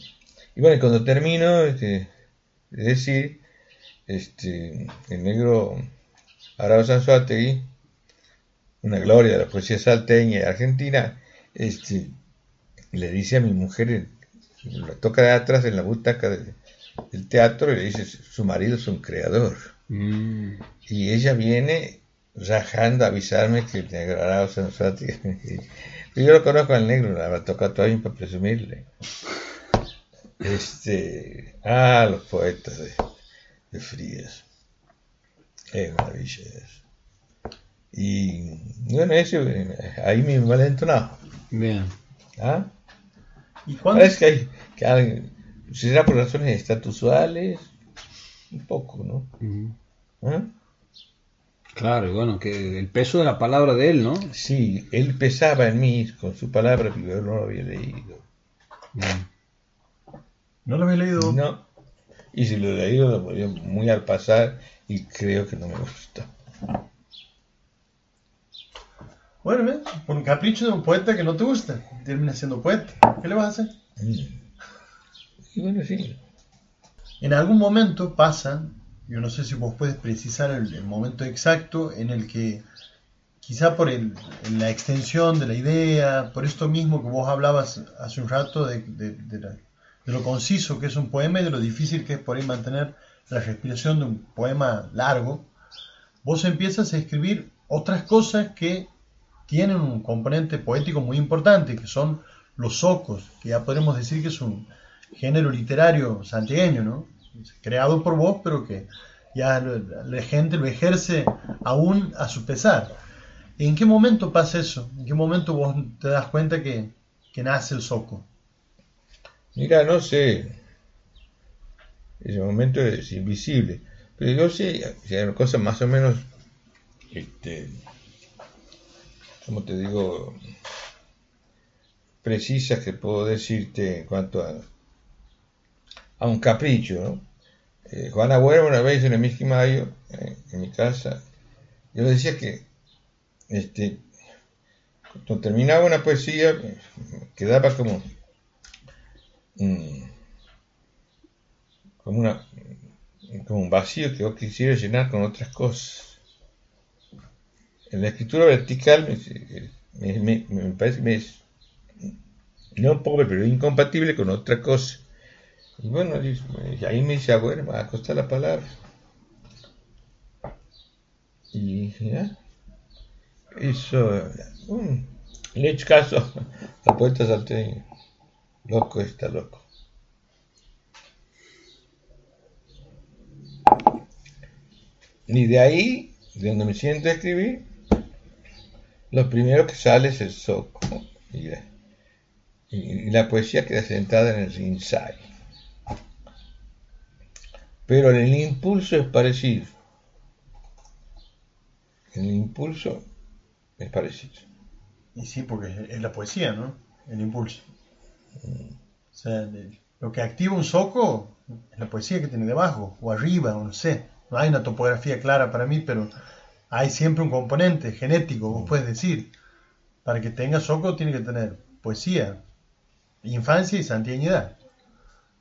y bueno, cuando termino este, de decir, este, el negro Arao Sanzuategui, una gloria de la poesía salteña y argentina, este, le dice a mi mujer, la toca de atrás en la butaca de- del teatro y le dice, su marido es un creador. Mm. Y ella viene rajando a avisarme que el negro Arao Sanzuategui- Yo lo conozco al negro, la habrá tocado todavía para presumirle. Este, ah, los poetas de, de Frías. Es maravilla eso. Y bueno, eso, ahí me malentonado. Bien. ¿Ah? ¿Y cuándo? Parece que hay, que hay- será por razones estatusuales, un poco, ¿no? ¿Ah? Claro, y bueno, que el peso de la palabra de él, ¿no? Sí, él pesaba en mí con su palabra, pero yo no lo había leído. ¿No lo habéis leído? No. Y si lo he leído, lo ponía muy al pasar y creo que no me gustó. Bueno, ¿ves? por un capricho de un poeta que no te gusta, termina siendo poeta. ¿Qué le vas a hacer? Mm. Y bueno, sí. En algún momento pasa, yo no sé si vos puedes precisar el, momento exacto en el que, quizá por el- la extensión de la idea, por esto mismo que vos hablabas hace un rato de, de lo conciso que es un poema y de lo difícil que es por ahí mantener la respiración de un poema largo, vos empiezas a escribir otras cosas que tienen un componente poético muy importante, que son los socos, que ya podemos decir que es un género literario santiagueño, ¿no? Creado por vos, pero que ya la gente lo ejerce aún a su pesar. ¿En qué momento pasa eso? ¿En qué momento vos te das cuenta que, que nace el soco? Mira, no sé. Ese momento es invisible. Pero yo sé, si hay cosas más o menos, este, como te digo, precisas que puedo decirte en cuanto a, a un capricho, ¿no? Eh, Juana Huerva una vez en el Mickey Mayo, eh, en mi casa, yo le decía que, este, cuando terminaba una poesía, quedaba como, mm, como una como un vacío que yo quisiera llenar con otras cosas. En la escritura vertical me, parece que es no pobre, pero incompatible con otra cosa. Y bueno, y, ahí me dice, ah, bueno, acosta la palabra. Y ya, ah, hizo, le he hecho caso al poeta salteño. Loco está loco. Y de ahí, de donde me siento a escribir, lo primero que sale es el soco y la, y la poesía queda sentada en el ensayo. Pero el impulso es parecido. El impulso es parecido. Y sí, porque es- la poesía, ¿no? El impulso. O sea, lo que activa un soco es la poesía que tiene debajo, o arriba, o no sé. No hay una topografía clara para mí, pero hay siempre un componente genético, vos puedes decir. Para que tenga soco tiene que tener poesía, infancia y santiañidad.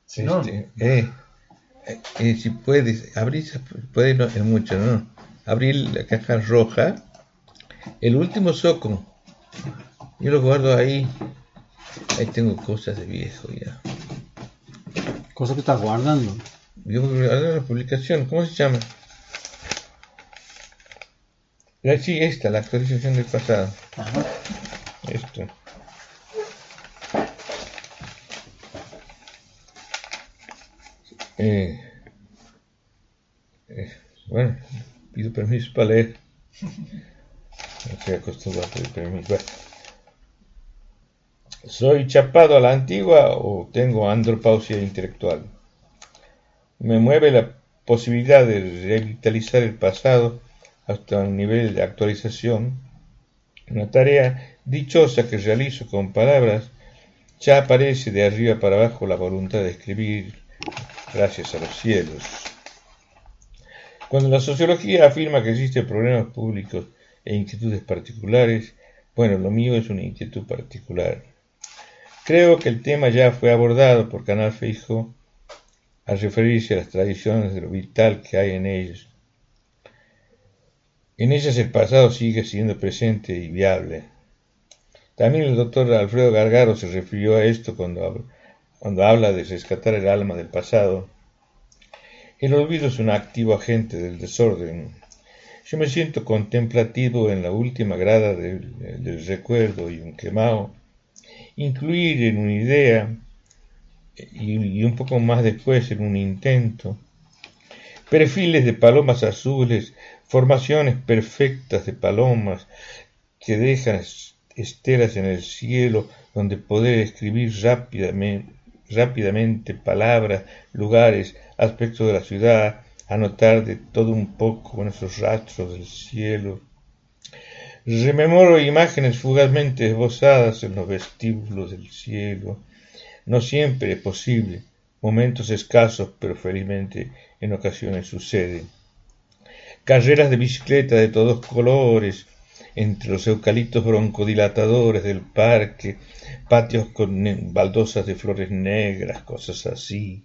Si Este, eh, eh, si puedes, abrir, puedes no, es mucho, ¿no? Abrir la caja roja, el último soco, yo lo guardo ahí, ahí tengo cosas de viejo ya. Cosa que estás guardando. Yo guardo la publicación, ¿cómo se llama? Sí, esta, la actualización del pasado. Esto. Eh, eh, bueno, pido permiso para leer. No estoy acostumbrado a pedir permiso. Bueno. ¿Soy chapado a la antigua o tengo andropausia intelectual? Me mueve la posibilidad de revitalizar el pasado hasta un nivel de actualización. Una tarea dichosa que realizo con palabras. Ya aparece de arriba para abajo la voluntad de escribir gracias a los cielos. Cuando la sociología afirma que existen problemas públicos e inquietudes particulares, bueno, lo mío es una inquietud particular. Creo que el tema ya fue abordado por Canal Fijo al referirse a las tradiciones de lo vital que hay en ellos. En ellas el pasado sigue siendo presente y viable. También el doctor Alfredo Gargaro se refirió a esto cuando, hab- cuando habla de rescatar el alma del pasado. El olvido es un activo agente del desorden. Yo me siento contemplativo en la última grada del, del recuerdo y un quemado. Incluir en una idea y, y un poco más después en un intento. Perfiles de palomas azules, formaciones perfectas de palomas que dejan estelas en el cielo donde poder escribir rápidamente, rápidamente palabras, lugares, aspectos de la ciudad, anotar de todo un poco en esos rastros del cielo. Rememoro imágenes fugazmente esbozadas en los vestíbulos del cielo. No siempre es posible, momentos escasos, pero felizmente en ocasiones suceden. Carreras de bicicleta de todos colores, entre los eucaliptos broncodilatadores del parque, patios con baldosas de flores negras, cosas así.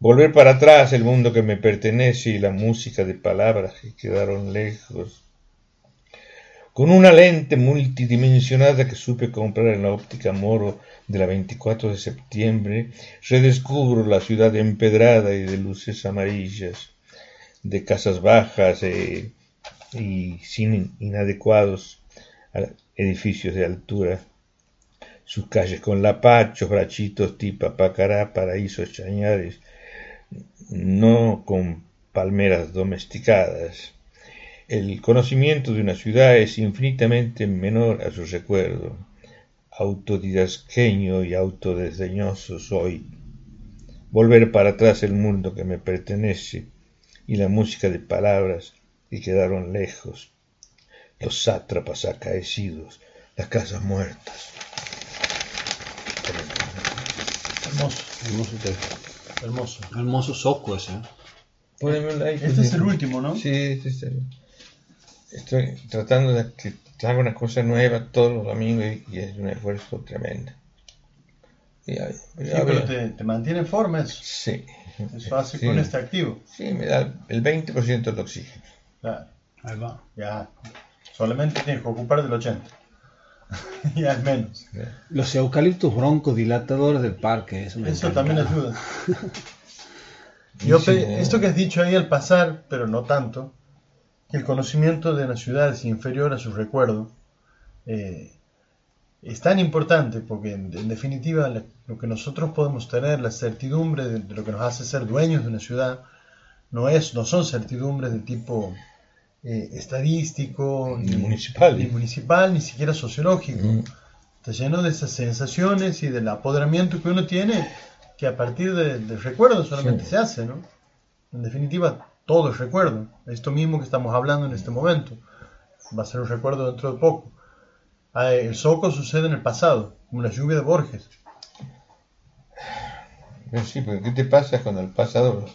Volver para atrás el mundo que me pertenece y la música de palabras que quedaron lejos. Con una lente multidimensionada que supe comprar en la óptica Moro de la 24 de septiembre, redescubro la ciudad empedrada y de luces amarillas, de casas bajas eh, y sin inadecuados edificios de altura, sus calles con lapachos, brachitos, tipa, pacará, paraísos, chañares, no con palmeras domesticadas. El conocimiento de una ciudad es infinitamente menor a su recuerdo. Autodidasqueño y autodesdeñoso soy. Volver para atrás el mundo que me pertenece y la música de palabras que quedaron lejos. Los sátrapas acaecidos, las casas muertas. hermoso, Hermoso texto. hermoso. Hermoso soco ese. ¿eh? Poneme un like. Este es el último, ¿no? Sí, este es el- Estoy tratando de que haga una cosa nueva todos los domingos y, y es un esfuerzo tremendo. Y ya- Sí, pero te, te mantiene en forma eso. Sí. Eso hace Sí. con este activo. Sí, me da el 20% del oxígeno. Claro, Ahí va. ya. Solamente tienes que ocupar del 80. ya es menos. Los eucaliptos broncodilatadores del parque. Eso, me Eso también ayuda. Yo esto que has dicho ahí al pasar, pero no tanto, que el conocimiento de una ciudad es inferior a su recuerdo, eh, es tan importante porque en, en definitiva la- lo que nosotros podemos tener, la certidumbre de, de lo que nos hace ser dueños de una ciudad, no, es, no son certidumbres de tipo eh, estadístico, Ni municipal. ni municipal, ni siquiera sociológico. Mm. Está lleno de esas sensaciones y del apoderamiento que uno tiene, que a partir de- del recuerdo solamente Sí. se hace, ¿no? En definitiva, todo es recuerdo. Esto mismo que estamos hablando en este momento va a ser un recuerdo dentro de poco. Ah, El soco sucede en el pasado, como la lluvia de Borges. Pero sí, pero ¿qué te pasa con el pasado?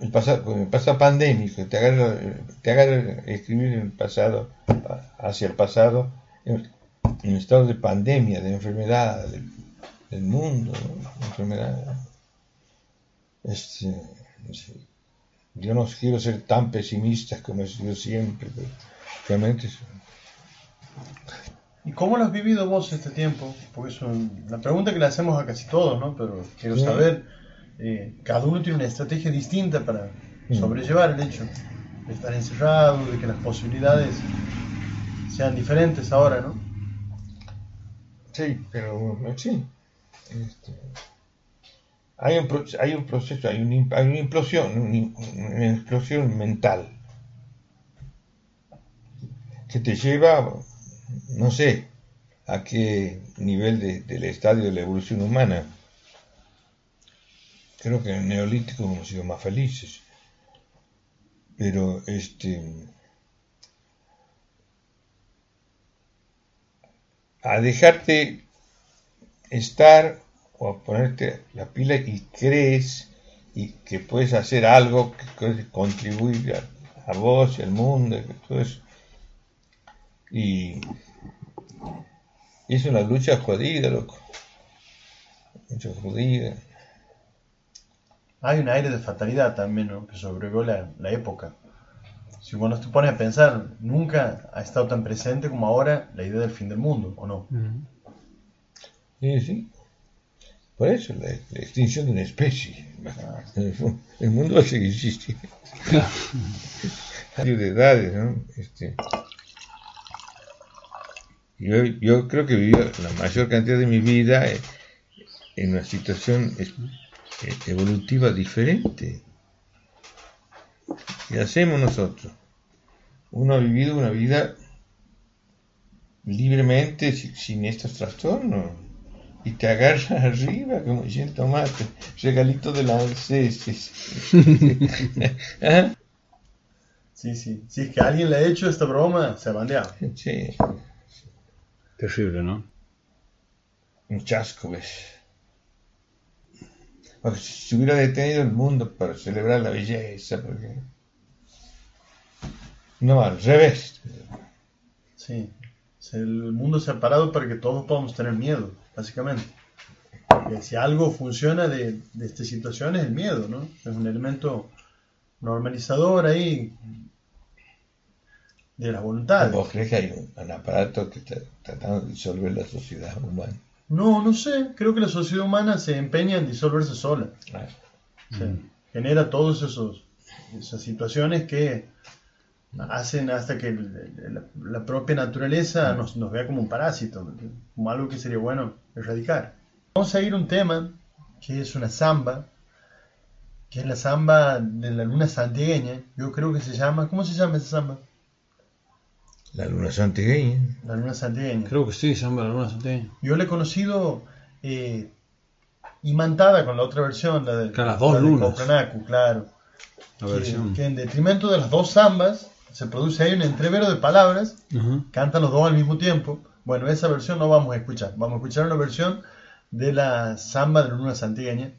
El pasado, el pasado pandémico, te agarra, te agarra escribir el pasado, hacia el pasado, en, en estado de pandemia, de enfermedad del, del mundo, ¿no? enfermedad. Este. Yo no quiero ser tan pesimista como he sido siempre, pero realmente ¿Y cómo lo has vivido vos este tiempo? Porque es un- una pregunta que le hacemos a casi todos, ¿no? Pero quiero Sí. saber, eh, cada uno tiene una estrategia distinta para Mm. sobrellevar el hecho de estar encerrado, de que las posibilidades sean diferentes ahora, ¿no? Sí, pero sí. Este, hay, un, hay un proceso, hay, un hay una implosión, un im- una explosión mental que te lleva, no sé, a qué nivel de- del estadio de la evolución humana. Creo que en el neolítico hemos sido más felices. Pero este a dejarte estar o a ponerte la pila y crees y que puedes hacer algo que puede contribuir a, a vos y al mundo y es una lucha jodida, loco. Lucha jodida. Hay un aire de fatalidad también, ¿no? Que sobrevivió la, la época. Si uno te pone a pensar, nunca ha estado tan presente como ahora la idea del fin del mundo, ¿o no? Sí, sí. Por eso, la, la extinción de una especie. El mundo va a seguir existiendo. Hay de edades, ¿no? Este, yo, yo creo que viví la mayor cantidad de mi vida eh, en una situación evolutiva diferente. ¿Qué hacemos nosotros? Uno ha vivido una vida libremente si- sin estos trastornos y te agarra arriba como diciendo tomate, regalito de la ancesis. ¿Ah? Sí, sí. Si es que alguien le ha hecho esta broma, se ha bandeado. Sí, Terrible, ¿no? un chasco, ¿ves? Porque si se hubiera detenido el mundo para celebrar la belleza, porque... No, al revés. Sí. El mundo se ha parado para que todos podamos tener miedo, básicamente. Porque si algo funciona de, de esta situación es el miedo, ¿no? Es un elemento normalizador ahí de la voluntad. ¿Vos crees que hay un, un aparato que está tratando de disolver la sociedad humana? No, no sé. Creo que la sociedad humana se empeña en disolverse sola. Genera todas esos esas situaciones que hacen hasta que la, la propia naturaleza nos, nos vea como un parásito, como algo que sería bueno erradicar. Vamos a ir a un tema que es una samba, que es la samba de la luna santiagueña. Yo creo que se llama, ¿cómo se llama esa samba? La luna santiagueña. La luna santiagueña. Creo que sí, Samba la Luna Santiagueña. Yo la he conocido eh, imantada con la otra versión, la de, Claro, las dos la de lunas. Copranacu, claro. La que, versión. que en detrimento de las dos zambas se produce ahí un entrevero de palabras, Ujú. cantan los dos al mismo tiempo. Bueno, esa versión no vamos a escuchar, vamos a escuchar una versión de la samba de la luna santiagueña.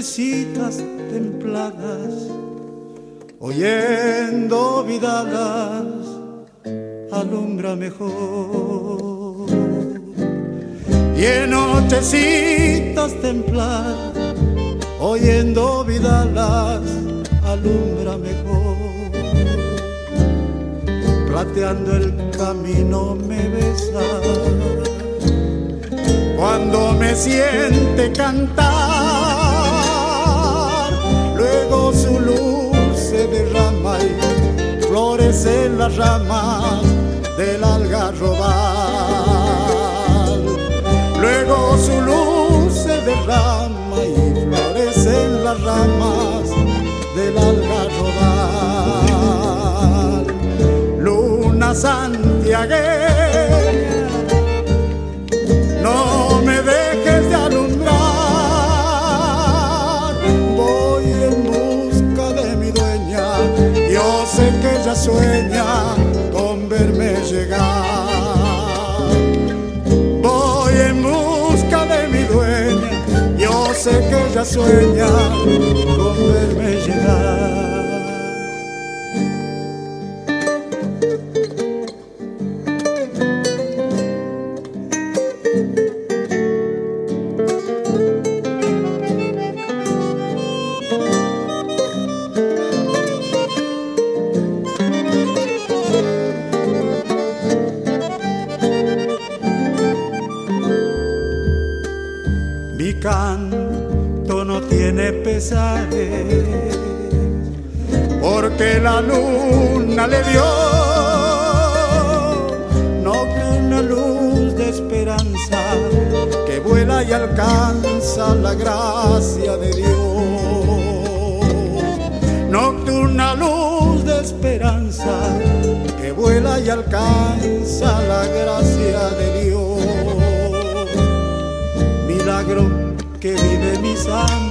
Nochecitas templadas, oyendo vidalas, alumbra mejor. Y en nochecitas templadas, oyendo vidalas, alumbra mejor. Plateando el camino me besa cuando me siente cantar, en las ramas del algarrobal. Luego su luz se derrama y florece en las ramas del algarrobal. Luna santiagueña sueña con verme llegar. Porque la luna le dio nocturna luz de esperanza que vuela y alcanza la gracia de Dios. Nocturna luz de esperanza que vuela y alcanza la gracia de Dios milagro que vive mi samba,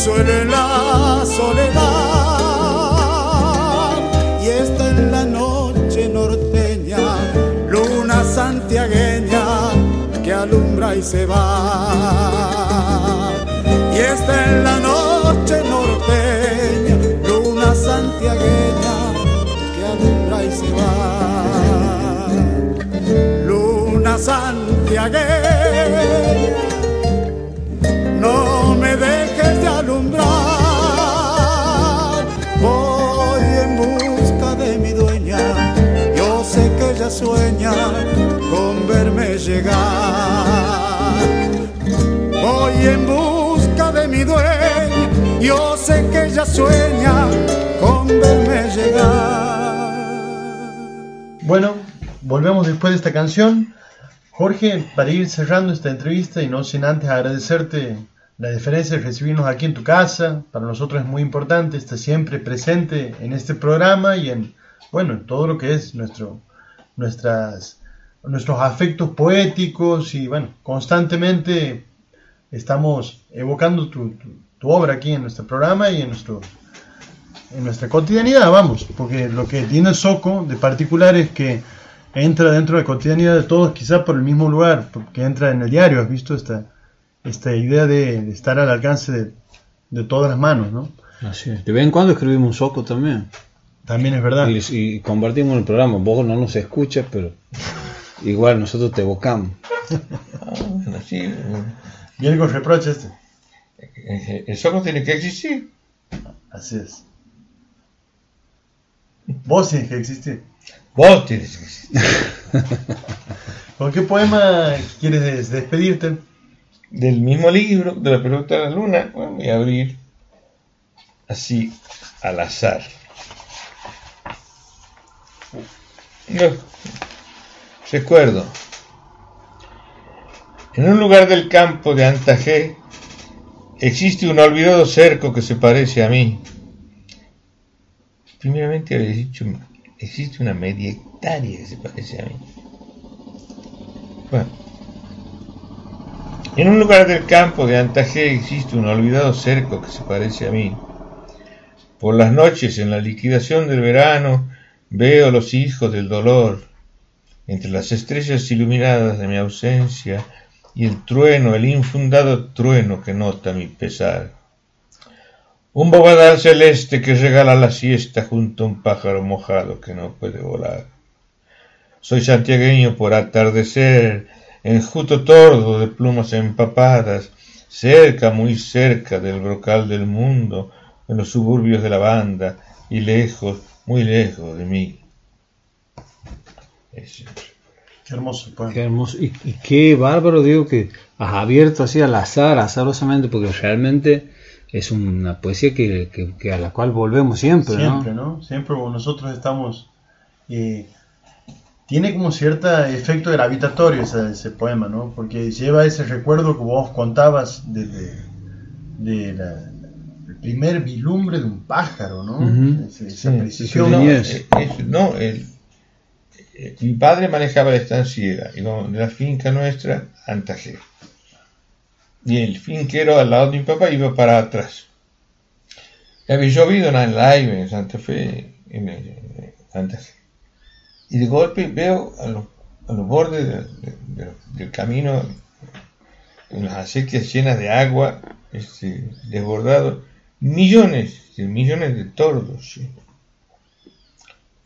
consuelo en la soledad. Y está en la noche norteña, luna santiagueña que alumbra y se va. Y está en la noche norteña, luna santiagueña que alumbra y se va. Luna santiagueña, Voy en busca de mi dueña, yo sé que ella sueña con verme llegar. Bueno, volvemos después de esta canción. Jorge, para ir cerrando esta entrevista y no sin antes agradecerte la diferencia de recibirnos aquí en tu casa, para nosotros es muy importante, estar siempre presente en este programa y en, bueno, en todo lo que es nuestro, nuestras, nuestros afectos poéticos y, bueno, constantemente estamos evocando tu, tu, tu obra aquí en nuestro programa y en, nuestro, en nuestra cotidianidad, vamos, porque lo que tiene Soco de particular es que entra dentro de la cotidianidad de todos, quizá por el mismo lugar, porque entra en el diario, has visto esta, esta idea de, de estar al alcance de, de, todas las manos, ¿no? Así es. De vez en cuando escribimos un soco también. También es verdad. Y, y compartimos el programa. Vos no nos escuchas, pero igual nosotros te evocamos. Ah, bueno, sí. ¿Y algo reprocha este? El soco tiene que existir. Así es. Vos tienes que existir. Vos tienes que existir. ¿Con qué poema quieres despedirte? Del mismo libro, de la pregunta de la luna, bueno, voy a abrir así al azar. No. Recuerdo. En un lugar del campo de Antajé existe un olvidado cerco que se parece a mí. Primeramente había dicho, existe una media hectárea que se parece a mí. Bueno. En un lugar del campo de Antajé existe un olvidado cerco que se parece a mí. Por las noches, en la liquidación del verano, veo los hijos del dolor. Entre las estrellas iluminadas de mi ausencia, y el trueno, el infundado trueno que nota mi pesar. Un bobadal celeste que regala la siesta junto a un pájaro mojado que no puede volar. Soy santiagueño por atardecer, enjuto tordo de plumas empapadas, cerca, muy cerca del brocal del mundo, en los suburbios de la banda, y lejos, muy lejos de mí. Es- Qué hermoso poema. Qué hermoso. Y, y qué bárbaro, digo, que has abierto así al azar, azarosamente, porque realmente es una poesía que, que- que a la cual volvemos siempre, Siempre, ¿no? ¿no? Siempre como nosotros estamos... eh, tiene como cierto efecto gravitatorio ese, ese poema, ¿no? Porque lleva ese recuerdo que vos contabas de, de, de la- el primer vislumbre de un pájaro, ¿no? Ujú. Ese- esa Sí, precisión. no, niñez. eh, es- no, el- eh, mi padre manejaba la estancia íbamos de la finca nuestra Antajé. Y el finquero al lado de mi papá iba para atrás. Y había llovido en Live, en Santa Fe, en, Antajé. Y de golpe veo a los, a los bordes de- de- de- del camino, en las acequias llenas de agua, este, desbordados, millones, millones de tordos.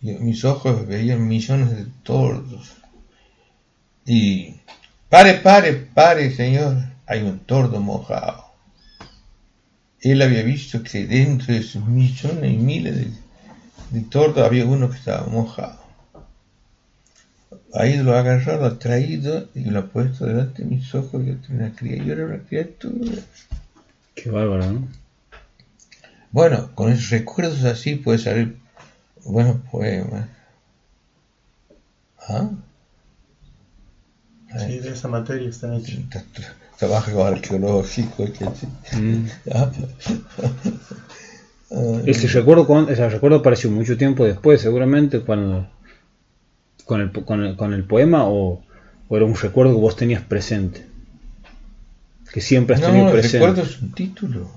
Y mis ojos veían millones de tordos. Y pare, pare, pare, señor, hay un tordo mojado. Él había visto que dentro de esos millones y miles de, de tordos había uno que estaba mojado. Ahí lo ha agarrado, lo ha traído y lo ha puesto delante de mis ojos. Yo tenía una criatura, yo era una criatura. Qué bárbaro, ¿no? Bueno, con esos recuerdos así puede salir buenos poemas. ¿Ah? Sí, de esa materia están hechos. Tra- tra- Trabajo arqueológico. Que, Mm. Ah, Ese recuerdo, con- ese recuerdo apareció mucho tiempo después, seguramente, cuando, con, el, po- con, el, con el poema, o, o era un recuerdo que vos tenías presente. Que siempre has tenido no, el presente. recuerdo es un título.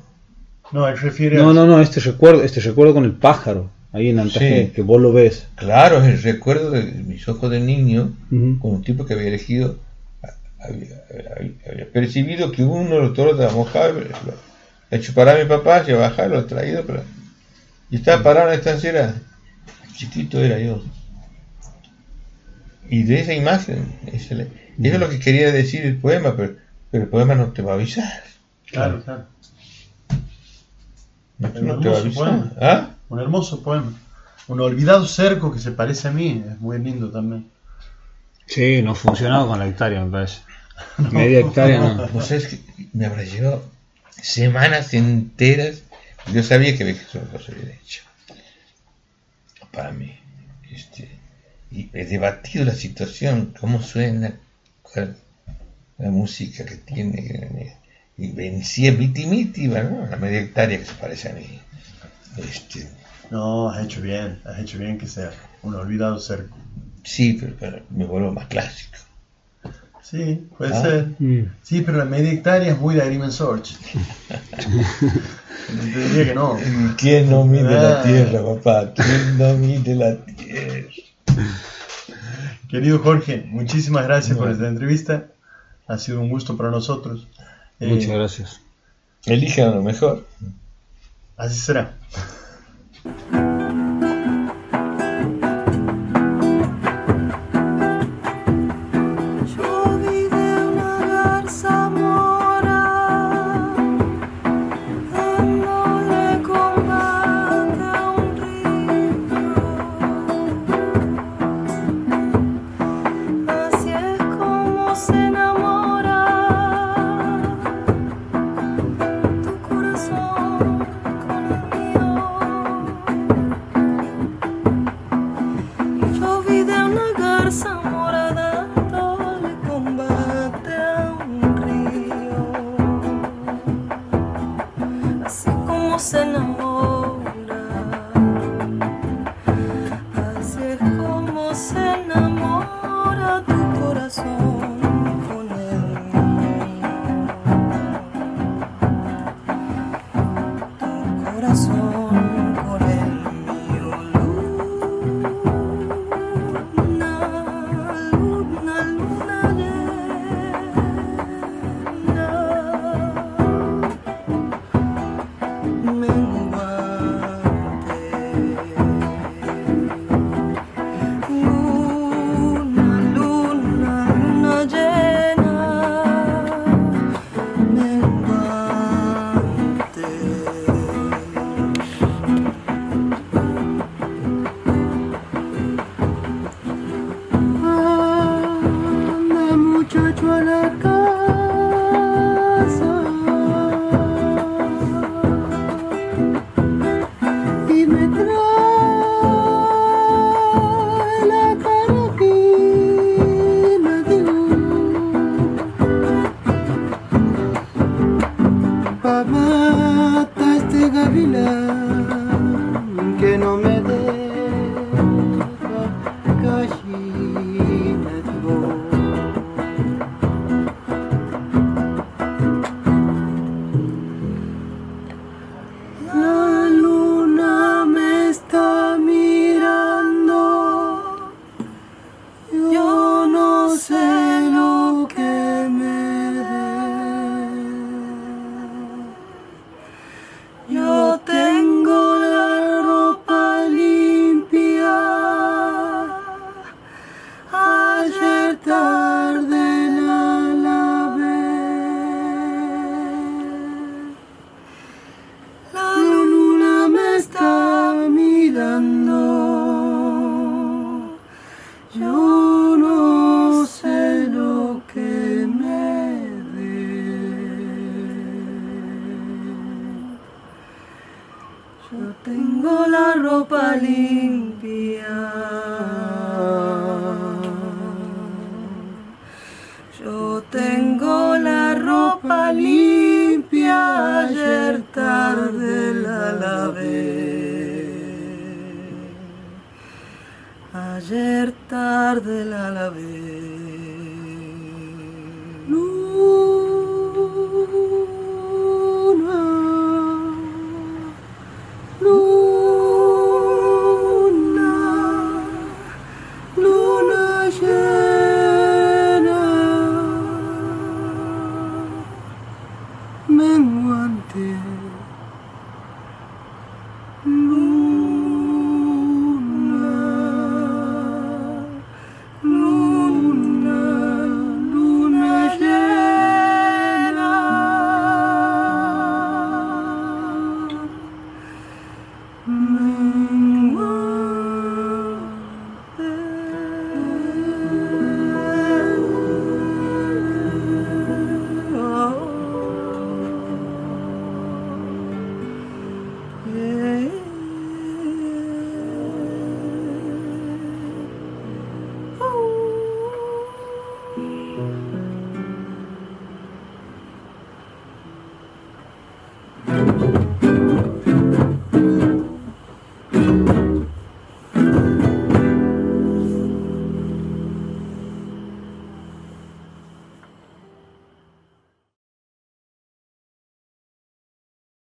No, él refiere No, a... no, no, este recuerdo, este recuerdo con el pájaro, ahí en Antajé, Sí. que vos lo ves. Claro, es el recuerdo de mis ojos de niño con un tipo que había elegido, había, había- había percibido que uno de los toros estaba mojado, lo lo hecho parar a mi papá, se bajaba, lo ha traído, pero, y estaba parado en la estanciera, chiquito era yo. Y de esa imagen, le- eso es lo que quería decir el poema, pero, pero el poema no te va a avisar. Claro, claro. No, te va a avisar. poema. ¿Ah? Un hermoso poema. Un olvidado cerco que se parece a mí. Es muy lindo también. Sí, no funcionaba con la hectárea, me parece. Media hectárea no. Vos sabés que me habrá llevado semanas enteras. Yo sabía que eso no se había hecho. Para mí. Este, y he debatido la situación, cómo suena, cuál, la música que tiene. Y vencía miti miti, ¿no? La media hectárea que se parece a mí. Este, No, has hecho bien. Has hecho bien que sea un olvidado cerco. sí, pero, pero me vuelvo más clásico. Sí, puede Ah. ser. Mm. Sí, pero la media hectárea es muy de Agreement Sorge. Te diría que no. ¿Quién no mide la Ah. tierra, papá? ¿Quién no mide la tierra? Querido Jorge, muchísimas gracias por esta entrevista. Ha sido un gusto para nosotros. Eh, Muchas gracias. Elijan lo mejor. Así será.